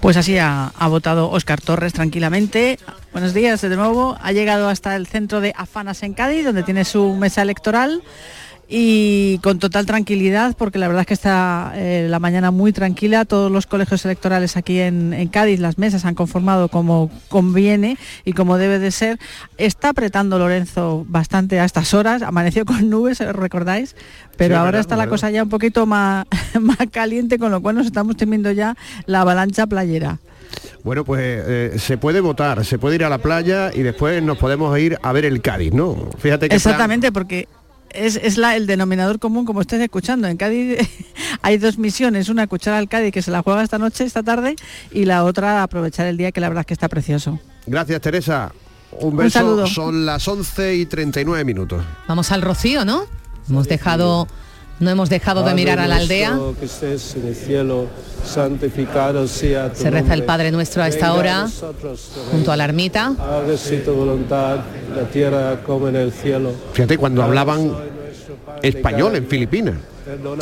Pues así ha, ha votado Óscar Torres tranquilamente. Buenos días de nuevo. Ha llegado hasta el centro de Afanas en Cádiz, donde tiene su mesa electoral y con total tranquilidad, porque la verdad es que está eh, la mañana muy tranquila. Todos los colegios electorales aquí en, en Cádiz, las mesas han conformado como conviene y como debe de ser. Está apretando Lorenzo bastante a estas horas. Amaneció con nubes, ¿os recordáis? Pero Sí, ahora verdad, está es la cosa ya un poquito más, más caliente, con lo cual nos estamos temiendo ya la avalancha playera. Bueno, pues eh, se puede votar, se puede ir a la playa y después nos podemos ir a ver el Cádiz, ¿no? Fíjate que Exactamente, porque es, es la, el denominador común, como estáis escuchando. En Cádiz hay dos misiones, una escuchar al Cádiz que se la juega esta noche, esta tarde, y la otra aprovechar el día que la verdad es que está precioso. Gracias, Teresa. Un Un beso. saludo. Son las 11 y 39 minutos. Vamos al rocío, ¿no? Hemos dejado No hemos dejado de mirar a la aldea. Que estés en el cielo, santificado sea tu Se reza el. Padre Nuestro a esta hora junto a la ermita. Hágase tu voluntad, en la tierra como en el cielo. Fíjate, cuando hablaban español en Filipinas.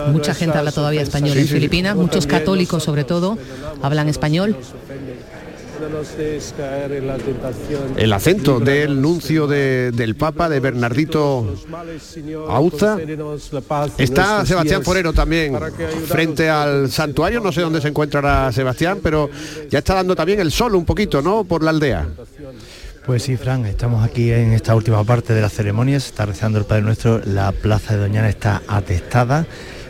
Mucha gente habla todavía español Sí, en sí. Filipinas, muchos católicos sobre todo hablan español. No nos dejes caer en la tentación. El acento del nuncio de- del Papa, de Bernardito Auza. Está Sebastián Forero también frente al santuario, no sé dónde se encontrará Sebastián, pero ya está dando también el sol un poquito, ¿no? Por la aldea. Pues sí, Fran, estamos aquí en esta última parte de la ceremonia, se está rezando el Padre Nuestro, la plaza de Doñana está atestada,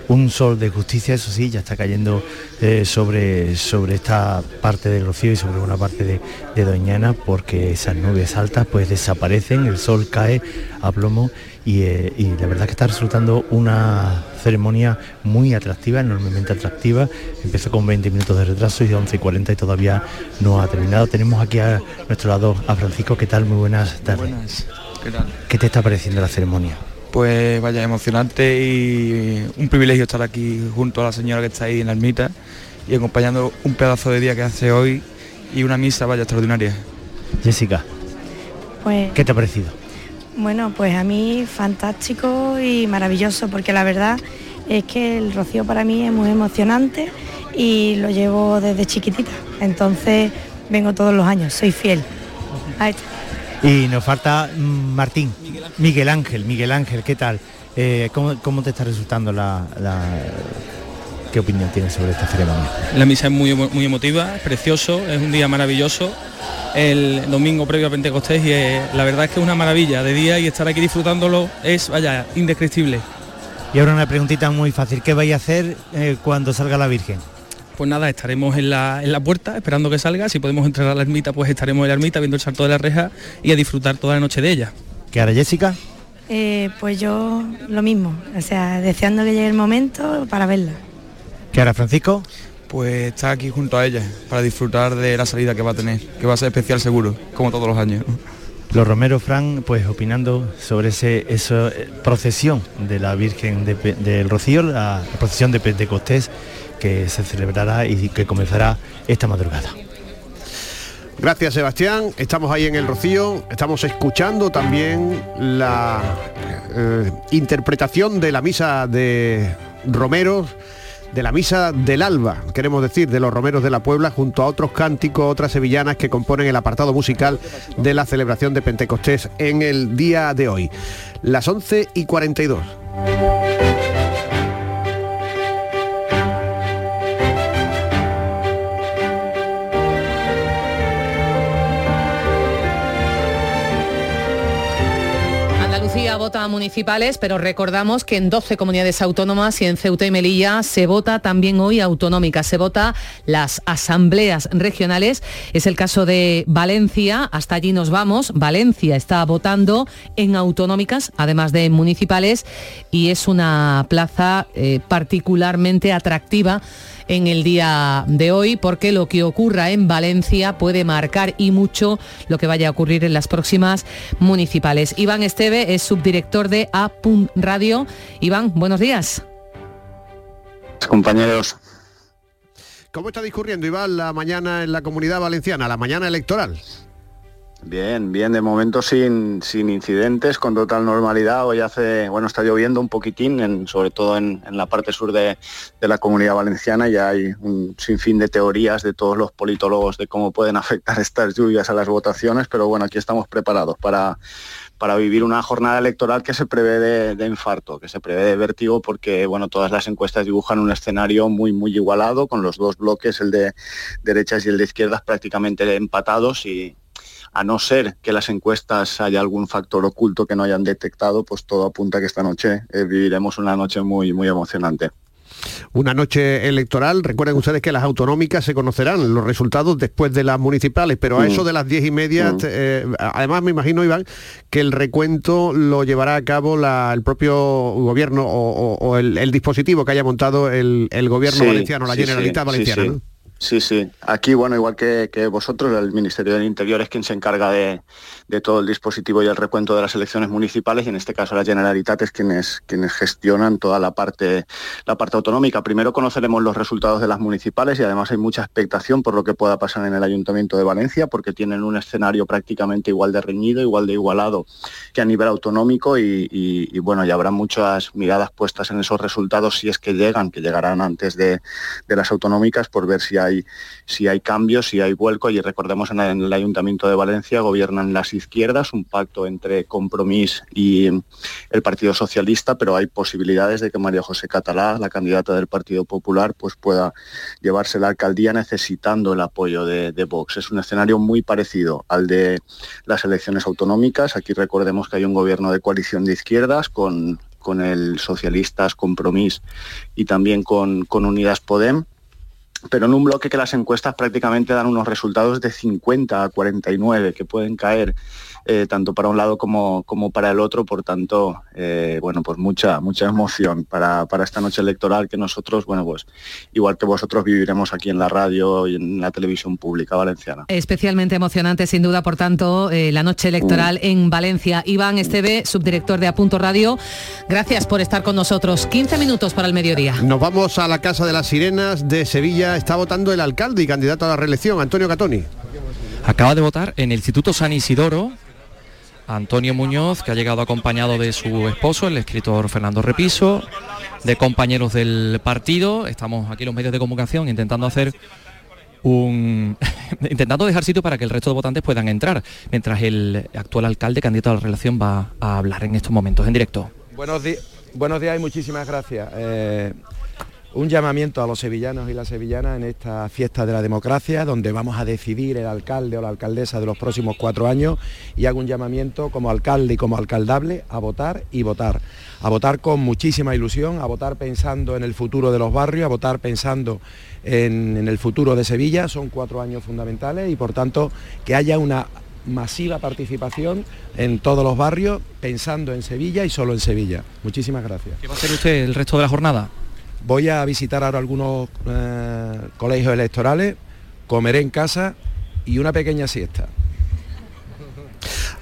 un sol de justicia, eso sí, ya está cayendo eh, sobre, sobre esta parte del Rocío y sobre una parte de, de Doñana, porque esas nubes altas pues desaparecen, el sol cae a plomo y, eh, y la verdad que está resultando una ceremonia muy atractiva, enormemente atractiva. Empezó con 20 minutos de retraso y de 11 y 40 y todavía no ha terminado. Tenemos aquí a nuestro lado a Francisco. ¿Qué tal? Muy buenas tardes. ¿Qué tal? ¿Qué te está pareciendo la ceremonia? Pues vaya, emocionante y un privilegio estar aquí junto a la señora que está ahí en la ermita y acompañando un pedazo de día que hace hoy y una misa vaya extraordinaria. Jessica, Pues ¿qué te ha parecido? bueno, pues a mí fantástico y maravilloso, porque la verdad es que el rocío para mí es muy emocionante y lo llevo desde chiquitita. Entonces vengo todos los años, soy fiel. a esto. Y nos falta mm, Martín, Miguel Ángel, Miguel Ángel, ¿qué tal? Eh, ¿cómo, cómo te está resultando la, la- ¿Qué opinión tienes sobre esta ceremonia? La misa es muy, muy emotiva, es precioso, es un día maravilloso. El domingo previo a Pentecostés y eh, la verdad es que es una maravilla de día y estar aquí disfrutándolo es, vaya, indescriptible. Y ahora una preguntita muy fácil, ¿qué vais a hacer eh, cuando salga la Virgen? Pues nada, estaremos en la, en la puerta esperando que salga. Si podemos entrar a la ermita, pues estaremos en la ermita viendo el salto de la reja y a disfrutar toda la noche de ella. ¿Qué hará Jessica? Eh, pues yo lo mismo, o sea, deseando que llegue el momento para verla. ¿Qué hará Francisco? Pues estar aquí junto a ella para disfrutar de la salida que va a tener, que va a ser especial seguro, como todos los años. Los romeros, Fran, pues opinando sobre ese, esa eh, procesión de la Virgen de del Rocío, la procesión de Pentecostés que se celebrará y que comenzará esta madrugada. Gracias Sebastián, estamos ahí en el Rocío, estamos escuchando también la eh, interpretación de la misa de Romeros, de la misa del alba, queremos decir, de los Romeros de la Puebla, junto a otros cánticos, otras sevillanas que componen el apartado musical de la celebración de Pentecostés en el día de hoy. Las 11 y 42. A municipales, pero recordamos que en 12 comunidades autónomas y en Ceuta y Melilla se vota también hoy autonómicas, se vota las asambleas regionales. Es el caso de Valencia, hasta allí nos vamos. Valencia está votando en autonómicas, además de municipales, y es una plaza eh, particularmente atractiva en el día de hoy porque lo que ocurra en Valencia puede marcar y mucho lo que vaya a ocurrir en las próximas municipales. Iván Esteve es subdirector de A. Radio. Iván, buenos días. Compañeros, ¿Cómo está discurriendo, Iván, la mañana en la comunidad valenciana, la mañana electoral? Bien, bien, de momento sin, sin incidentes, con total normalidad. Hoy hace, bueno, está lloviendo un poquitín, sobre todo en, en la parte sur de, de la comunidad valenciana. Ya hay un sinfín de teorías de todos los politólogos de cómo pueden afectar estas lluvias a las votaciones, pero bueno, aquí estamos preparados para, para vivir una jornada electoral que se prevé de, de infarto, que se prevé de vértigo, porque bueno, todas las encuestas dibujan un escenario muy, muy igualado, con los dos bloques, el de derechas y el de izquierdas, prácticamente empatados y a no ser que las encuestas haya algún factor oculto que no hayan detectado, pues todo apunta a que esta noche eh, viviremos una noche muy, muy emocionante. Una noche electoral, recuerden ustedes que las autonómicas se conocerán los resultados después de las municipales, pero a Mm. eso de las diez y media, Mm. eh, además me imagino, Iván, que el recuento lo llevará a cabo la- el propio gobierno o, o- o el, el dispositivo que haya montado el, el gobierno Sí, valenciano, la sí, Generalitat sí, Valenciana. Sí. Sí. Aquí, bueno, igual que, vosotros, el Ministerio del Interior es quien se encarga de, todo el dispositivo y el recuento de las elecciones municipales y en este caso la Generalitat es quienes, quienes gestionan toda la parte, la parte autonómica. Primero conoceremos los resultados de las municipales y además hay mucha expectación por lo que pueda pasar en el Ayuntamiento de Valencia porque tienen un escenario prácticamente igual de reñido, igual de igualado que a nivel autonómico y, bueno, ya habrá muchas miradas puestas en esos resultados si es que llegan, que llegarán antes de, de las autonómicas por ver si hay si hay cambios, si hay vuelco. Y recordemos en el, Ayuntamiento de Valencia gobiernan las izquierdas, un pacto entre Compromís y el Partido Socialista, pero hay posibilidades de que María José Catalá, la candidata del Partido Popular, pues pueda llevarse la alcaldía necesitando el apoyo de, de Vox. Es un escenario muy parecido al de las elecciones autonómicas. Aquí recordemos que hay un gobierno de coalición de izquierdas con con el Socialistas Compromís y también con, con Unidas Podem pero en un bloque que las encuestas prácticamente dan unos resultados de 50 a 49 que pueden caer eh, tanto para un lado como, como para el otro, por tanto, eh, bueno, pues mucha, mucha emoción para, esta noche electoral que nosotros, bueno, pues igual que vosotros viviremos aquí en la radio y en la televisión pública valenciana. Especialmente emocionante, sin duda, por tanto, eh, la noche electoral mm. en Valencia. Iván Esteve, subdirector de Apunto Radio, gracias por estar con nosotros. 15 minutos para el mediodía. Nos vamos a la Casa de las Sirenas de Sevilla. Está votando el alcalde y candidato a la reelección, Antonio Catoni. Acaba de votar en el Instituto San Isidoro Antonio Muñoz, que ha llegado acompañado de su esposo, el escritor Fernando Repiso, de compañeros del partido. Estamos aquí los medios de comunicación intentando hacer un intentando dejar sitio para que el resto de votantes puedan entrar, mientras el actual alcalde candidato a la relación va a hablar en estos momentos en directo. Buenos, buenos días y muchísimas gracias. Eh, un llamamiento a los sevillanos y las sevillanas en esta fiesta de la democracia, donde vamos a decidir el alcalde o la alcaldesa de los próximos cuatro años, y hago un llamamiento como alcalde y como alcaldable a votar y votar. A votar con muchísima ilusión, a votar pensando en el futuro de los barrios, a votar pensando en, en el futuro de Sevilla. Son cuatro años fundamentales y por tanto que haya una masiva participación en todos los barrios, pensando en Sevilla y solo en Sevilla. Muchísimas gracias. ¿Qué va a hacer usted el resto de la jornada? Voy a visitar ahora algunos eh, colegios electorales, comeré en casa y una pequeña siesta.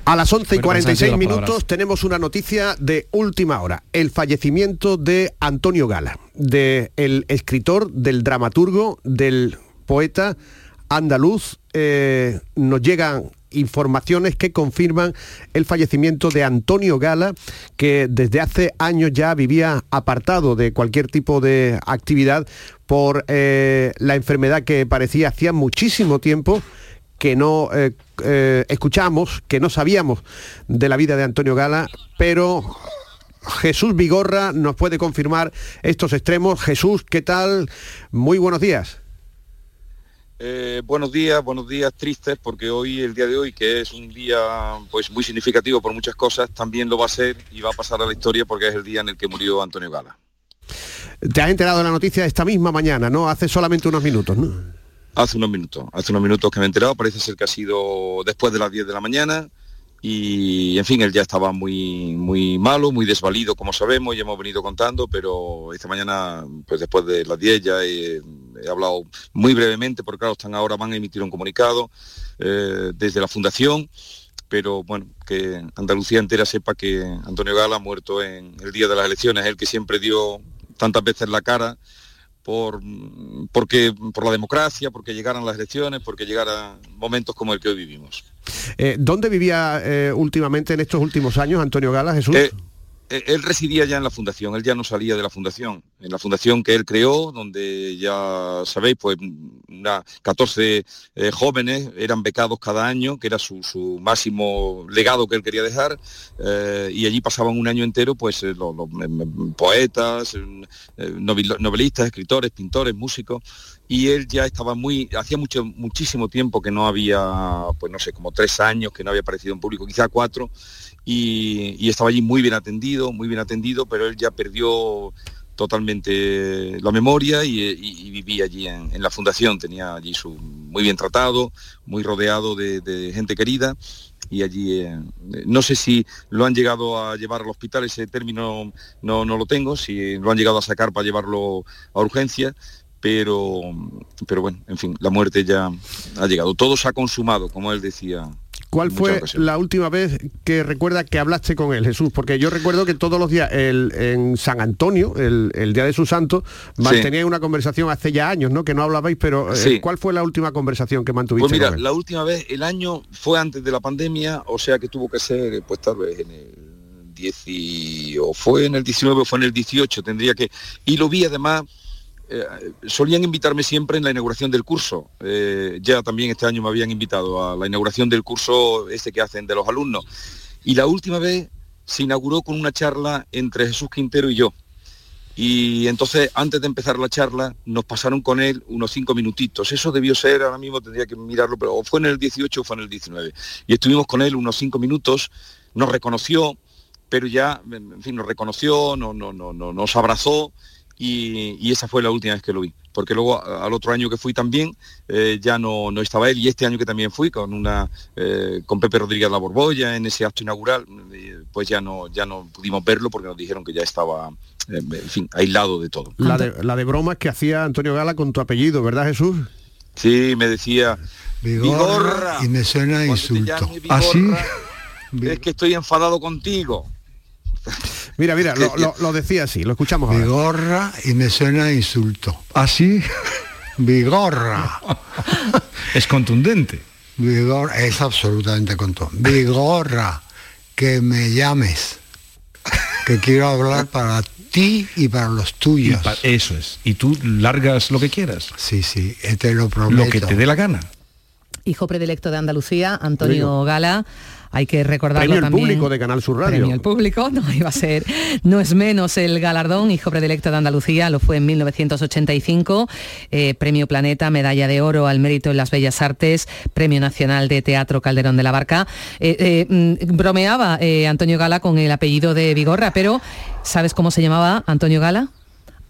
A las 11 y 46 minutos tenemos una noticia de última hora, el fallecimiento de Antonio Gala, del escritor, del dramaturgo, del poeta andaluz. Eh, nos llegan informaciones que confirman el fallecimiento de Antonio Gala, que desde hace años ya vivía apartado de cualquier tipo de actividad por eh, la enfermedad que parecía hacía muchísimo tiempo que no eh, eh, escuchamos, que no sabíamos de la vida de Antonio Gala, pero Jesús Vigorra nos puede confirmar estos extremos. Jesús, ¿qué tal? Muy buenos días. Eh, buenos días, buenos días tristes, porque hoy, el día de hoy, que es un día pues muy significativo por muchas cosas, también lo va a ser y va a pasar a la historia porque es el día en el que murió Antonio Gala. Te has enterado de la noticia esta misma mañana, ¿no? Hace solamente unos minutos, ¿no? Hace unos minutos, hace unos minutos que me he enterado, parece ser que ha sido después de las 10 de la mañana y en fin, él ya estaba muy, muy malo, muy desvalido, como sabemos, y hemos venido contando, pero esta mañana, pues después de las 10 ya he, hablado muy brevemente, porque claro, están ahora, van a emitir un comunicado eh, desde la Fundación, pero bueno, que Andalucía entera sepa que Antonio Gala ha muerto en el día de las elecciones, el que siempre dio tantas veces la cara por, porque, por la democracia, porque llegaran las elecciones, porque llegaran momentos como el que hoy vivimos. Eh, ¿Dónde vivía eh, últimamente en estos últimos años Antonio Gala, Jesús? Eh, él residía ya en la fundación, él ya no salía de la fundación, en la fundación que él creó, donde ya sabéis, pues una, 14 jóvenes eran becados cada año, que era su, máximo legado que él quería dejar, y allí pasaban un año entero, pues los, poetas, novelistas, escritores, pintores, músicos, y él ya estaba muy, hacía mucho, muchísimo tiempo que no había, pues no sé, como tres años que no había aparecido en público, quizá cuatro, y, estaba allí muy bien atendido, muy bien atendido, pero él ya perdió totalmente la memoria y, vivía allí en, la fundación, tenía allí su muy bien tratado, muy rodeado de, gente querida y allí eh, no sé si lo han llegado a llevar al hospital, ese término no, no lo tengo, si lo han llegado a sacar para llevarlo a urgencia, pero, pero bueno, en fin, la muerte ya ha llegado. Todo se ha consumado, como él decía. ¿Cuál fue la última vez que recuerda que hablaste con él, Jesús? Porque yo recuerdo que todos los días el, en San Antonio, el, día de su santo, manteníais una conversación hace ya años, ¿no? Que no hablabais, pero eh, ¿cuál fue la última conversación que mantuviste? Pues mira, la última vez, el año fue antes de la pandemia, o sea que tuvo que ser, pues tal vez en el 10 o fue en el 19 o fue en el 18, tendría que... Y lo vi además eh, solían invitarme siempre en la inauguración del curso. Eh, ya también este año me habían invitado a la inauguración del curso este que hacen de los alumnos. Y la última vez se inauguró con una charla entre Jesús Quintero y yo. Y entonces, antes de empezar la charla, nos pasaron con él unos cinco minutitos. Eso debió ser, ahora mismo tendría que mirarlo, pero fue en el 18 o fue en el 19. Y estuvimos con él unos cinco minutos, nos reconoció, pero ya, en fin, nos reconoció, no, no, no, nos abrazó y, esa fue la última vez que lo vi. Porque luego al otro año que fui también eh, ya no, no, estaba él y este año que también fui con una eh, con Pepe Rodríguez La Borbolla en ese acto inaugural, eh, pues ya no ya no pudimos verlo porque nos dijeron que ya estaba en fin aislado de todo. La de, la de bromas que hacía Antonio Gala con tu apellido, ¿verdad Jesús? Sí, me decía Vigorra, y me suena insulto. ¿Así? ¿Ah, es que estoy enfadado contigo. Mira, mira, lo, decía así, lo escuchamos ahora. Vigorra y me suena insulto. ¿Así? ¿Ah, Vigorra. es contundente. Vigorra, es absolutamente contundente. Vigorra, que me llames. Que quiero hablar para ti y para los tuyos. eso es. Y tú largas lo que quieras. Sí, sí, te lo prometo. Lo que te dé la gana. Hijo predilecto de Andalucía, Antonio Gala hay que recordarlo premio también. público de Canal Sur Radio. Premio el público, no iba a ser, no es menos el galardón, hijo predilecto de Andalucía, lo fue en 1985, eh, Premio Planeta, medalla de oro al mérito en las bellas artes, Premio Nacional de Teatro Calderón de la Barca. Eh, eh, mm, bromeaba Antonio Gala con el apellido de Vigorra, pero ¿sabes cómo se llamaba Antonio Gala?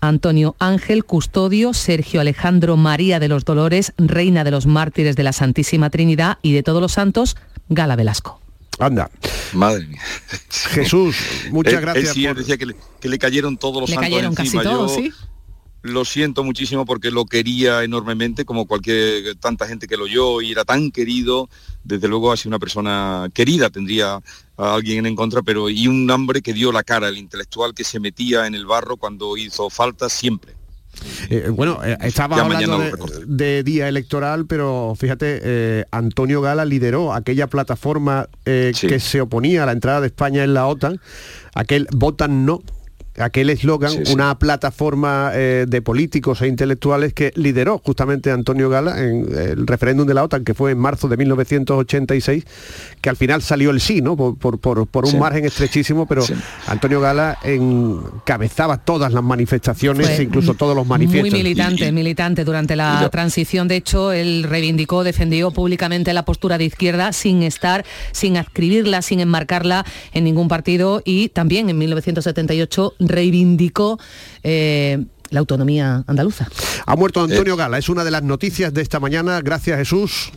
Antonio Ángel Custodio, Sergio Alejandro María de los Dolores, Reina de los Mártires de la Santísima Trinidad y de todos los santos, Gala Velasco. Anda. Madre mía. Jesús, muchas gracias. Él, decía que le, cayeron todos los le cayeron Casi todos, ¿sí? Lo siento muchísimo porque lo quería enormemente, como cualquier tanta gente que lo oyó y era tan querido. Desde luego ha sido una persona querida, tendría a alguien en contra, pero y un hombre que dio la cara, el intelectual que se metía en el barro cuando hizo falta siempre. Eh, bueno, eh, estaba hablando de, día electoral, pero fíjate, eh, Antonio Gala lideró aquella plataforma que se oponía a la entrada de España en la OTAN, aquel votan no aquel eslogan, una plataforma eh, de políticos e intelectuales que lideró justamente Antonio Gala en el referéndum de la OTAN, que fue en marzo de 1986, que al final salió el sí, ¿no? Por, un margen estrechísimo, pero Antonio Gala encabezaba todas las manifestaciones, incluso todos los manifiestos. Muy militante, militante durante la transición. De hecho, él reivindicó, defendió públicamente la postura de izquierda sin estar, sin adscribirla, sin enmarcarla en ningún partido y también en 1978 reivindicó eh, la autonomía andaluza. Ha muerto Antonio eh. Gala, es una de las noticias de esta mañana. Gracias Jesús.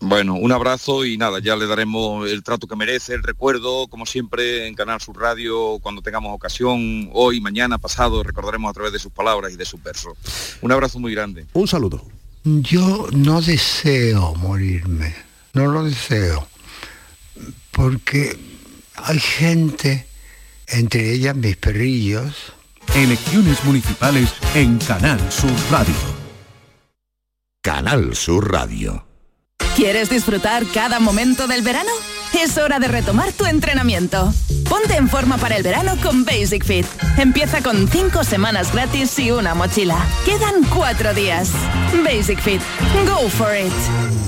Bueno, un abrazo y nada, ya le daremos el trato que merece, el recuerdo, como siempre, en Canal Sur Radio, cuando tengamos ocasión, hoy, mañana, pasado, recordaremos a través de sus palabras y de sus versos. Un abrazo muy grande. Un saludo. Yo no deseo morirme, no lo deseo, porque hay gente entre ellas mis perrillos. Elecciones municipales en Canal Sur Radio. Canal Sur Radio. ¿Quieres disfrutar cada momento del verano? Es hora de retomar tu entrenamiento. Ponte en forma para el verano con Basic Fit. Empieza con 5 semanas gratis y una mochila. Quedan 4 días. Basic Fit. Go for it.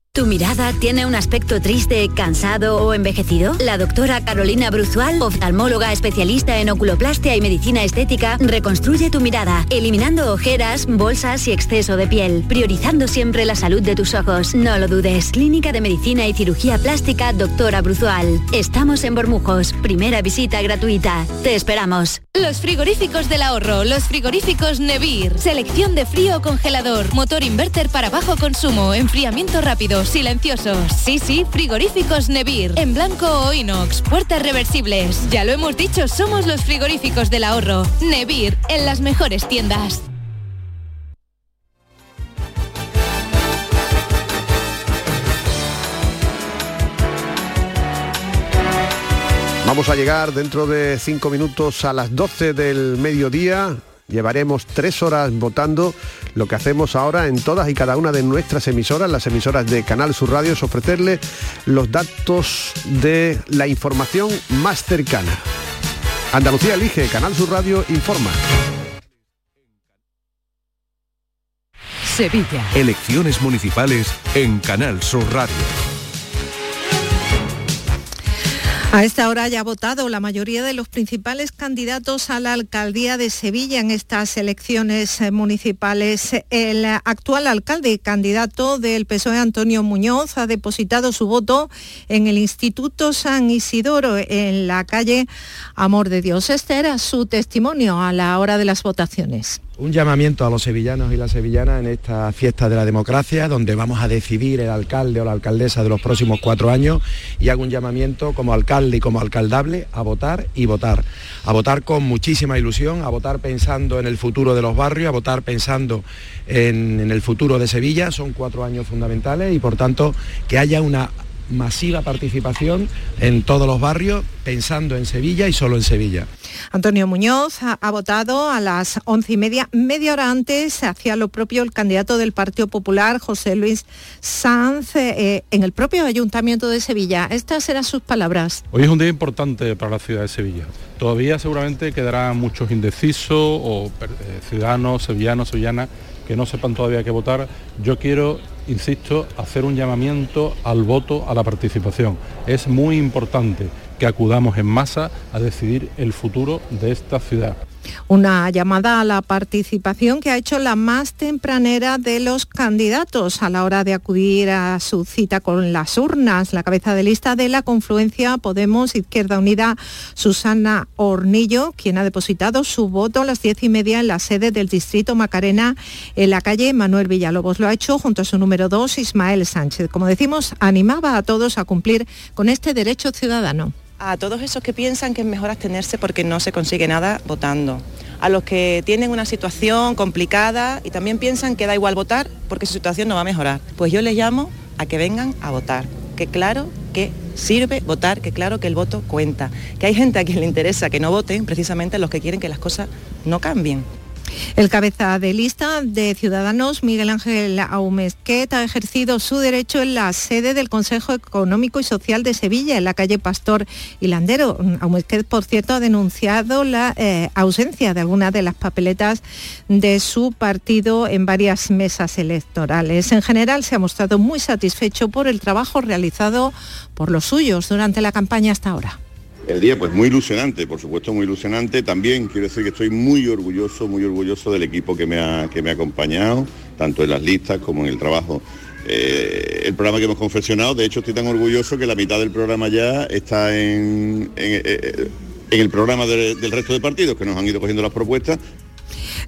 ¿Tu mirada tiene un aspecto triste, cansado o envejecido? La doctora Carolina Bruzual, oftalmóloga especialista en oculoplastia y medicina estética, reconstruye tu mirada, eliminando ojeras, bolsas y exceso de piel, priorizando siempre la salud de tus ojos. No lo dudes. Clínica de Medicina y Cirugía Plástica, doctora Bruzual. Estamos en Bormujos. Primera visita gratuita. Te esperamos. Los frigoríficos del ahorro, los frigoríficos Nevir. Selección de frío congelador, motor inverter para bajo consumo, enfriamiento rápido silenciosos. Sí, sí, frigoríficos Nevir. En blanco o inox. Puertas reversibles. Ya lo hemos dicho, somos los frigoríficos del ahorro. Nevir, en las mejores tiendas. Vamos a llegar dentro de cinco minutos a las 12 del mediodía. Llevaremos tres horas votando. Lo que hacemos ahora en todas y cada una de nuestras emisoras, las emisoras de Canal Sur Radio, es ofrecerle los datos de la información más cercana. Andalucía elige, Canal Sur Radio informa. Sevilla. Elecciones municipales en Canal Sur Radio. A esta hora ya ha votado la mayoría de los principales candidatos a la alcaldía de Sevilla en estas elecciones eh, municipales. El actual alcalde y candidato del PSOE, Antonio Muñoz, ha depositado su voto en el Instituto San Isidoro, en la calle Amor de Dios. Este era su testimonio a la hora de las votaciones un llamamiento a los sevillanos y las sevillanas en esta fiesta de la democracia, donde vamos a decidir el alcalde o la alcaldesa de los próximos cuatro años, y hago un llamamiento como alcalde y como alcaldable a votar y votar. A votar con muchísima ilusión, a votar pensando en el futuro de los barrios, a votar pensando en, en el futuro de Sevilla. Son cuatro años fundamentales y por tanto que haya una masiva participación en todos los barrios, pensando en Sevilla y solo en Sevilla. Antonio Muñoz ha, votado a las once y media, media hora antes, hacía lo propio el candidato del Partido Popular, José Luis Sanz, eh, en el propio Ayuntamiento de Sevilla. Estas eran sus palabras. Hoy es un día importante para la ciudad de Sevilla. Todavía seguramente quedarán muchos indecisos o eh, ciudadanos, sevillanos, sevillanas que no sepan todavía qué votar. Yo quiero insisto, hacer un llamamiento al voto, a la participación. Es muy importante que acudamos en masa a decidir el futuro de esta ciudad. Una llamada a la participación que ha hecho la más tempranera de los candidatos a la hora de acudir a su cita con las urnas. La cabeza de lista de la confluencia Podemos Izquierda Unida, Susana Hornillo, quien ha depositado su voto a las diez y media en la sede del distrito Macarena en la calle Manuel Villalobos. Lo ha hecho junto a su número dos, Ismael Sánchez. Como decimos, animaba a todos a cumplir con este derecho ciudadano a todos esos que piensan que es mejor abstenerse porque no se consigue nada votando, a los que tienen una situación complicada y también piensan que da igual votar porque su situación no va a mejorar. Pues yo les llamo a que vengan a votar, que claro que sirve votar, que claro que el voto cuenta, que hay gente a quien le interesa que no voten precisamente los que quieren que las cosas no cambien. El cabeza de lista de Ciudadanos, Miguel Ángel Aumezquet, ha ejercido su derecho en la sede del Consejo Económico y Social de Sevilla, en la calle Pastor y Landero. Aumezquet, por cierto, ha denunciado la eh, ausencia de algunas de las papeletas de su partido en varias mesas electorales. En general, se ha mostrado muy satisfecho por el trabajo realizado por los suyos durante la campaña hasta ahora. El día pues muy ilusionante, por supuesto muy ilusionante. También quiero decir que estoy muy orgulloso, muy orgulloso del equipo que me ha, que me ha acompañado, tanto en las listas como en el trabajo. Eh, el programa que hemos confeccionado, de hecho estoy tan orgulloso que la mitad del programa ya está en, en, el programa del resto de partidos que nos han ido cogiendo las propuestas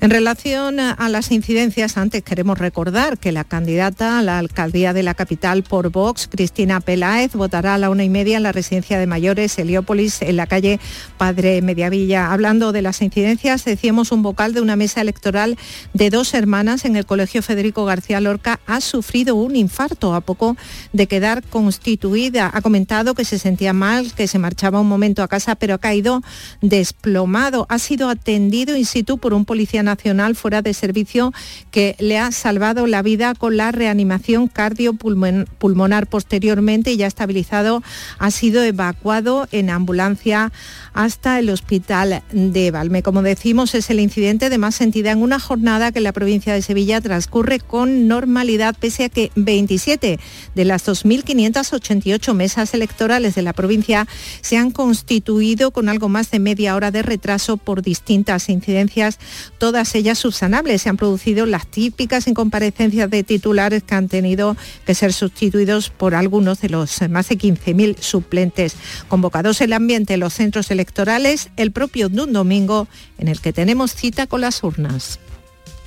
en relación a las incidencias, antes queremos recordar que la candidata a la alcaldía de la capital por Vox, Cristina Peláez, votará a la una y media en la residencia de mayores Heliópolis, en la calle Padre Mediavilla. Hablando de las incidencias, decíamos un vocal de una mesa electoral de dos hermanas en el Colegio Federico García Lorca ha sufrido un infarto a poco de quedar constituida. Ha comentado que se sentía mal, que se marchaba un momento a casa, pero ha caído desplomado. Ha sido atendido in situ por un policía nacional fuera de servicio que le ha salvado la vida con la reanimación cardiopulmonar posteriormente ya estabilizado, ha sido evacuado en ambulancia hasta el hospital de Valme. Como decimos, es el incidente de más entidad en una jornada que la provincia de Sevilla transcurre con normalidad, pese a que 27 de las 2.588 mesas electorales de la provincia se han constituido con algo más de media hora de retraso por distintas incidencias, todas ellas subsanables. Se han producido las típicas incomparecencias de titulares que han tenido que ser sustituidos por algunos de los más de 15.000 suplentes convocados. El ambiente en los centros electorales el propio de un domingo en el que tenemos cita con las urnas.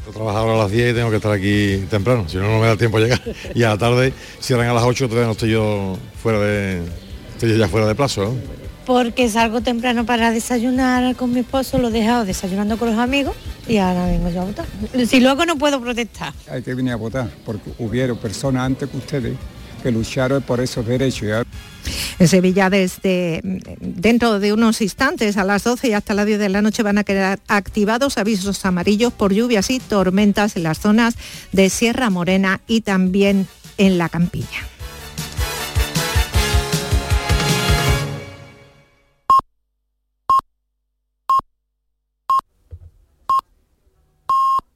Yo trabajo ahora a las 10 y tengo que estar aquí temprano, si no, no me da tiempo a llegar. Y a la tarde cierran a las 8, todavía no estoy yo fuera de, estoy ya fuera de plazo. Porque salgo temprano para desayunar con mi esposo, lo he dejado desayunando con los amigos y ahora vengo yo a votar. Si luego no puedo protestar. Hay que venir a votar, porque hubieron personas antes que ustedes que lucharon por esos derechos. ¿ya? En Sevilla desde dentro de unos instantes a las 12 y hasta las 10 de la noche van a quedar activados avisos amarillos por lluvias y tormentas en las zonas de Sierra Morena y también en la Campilla.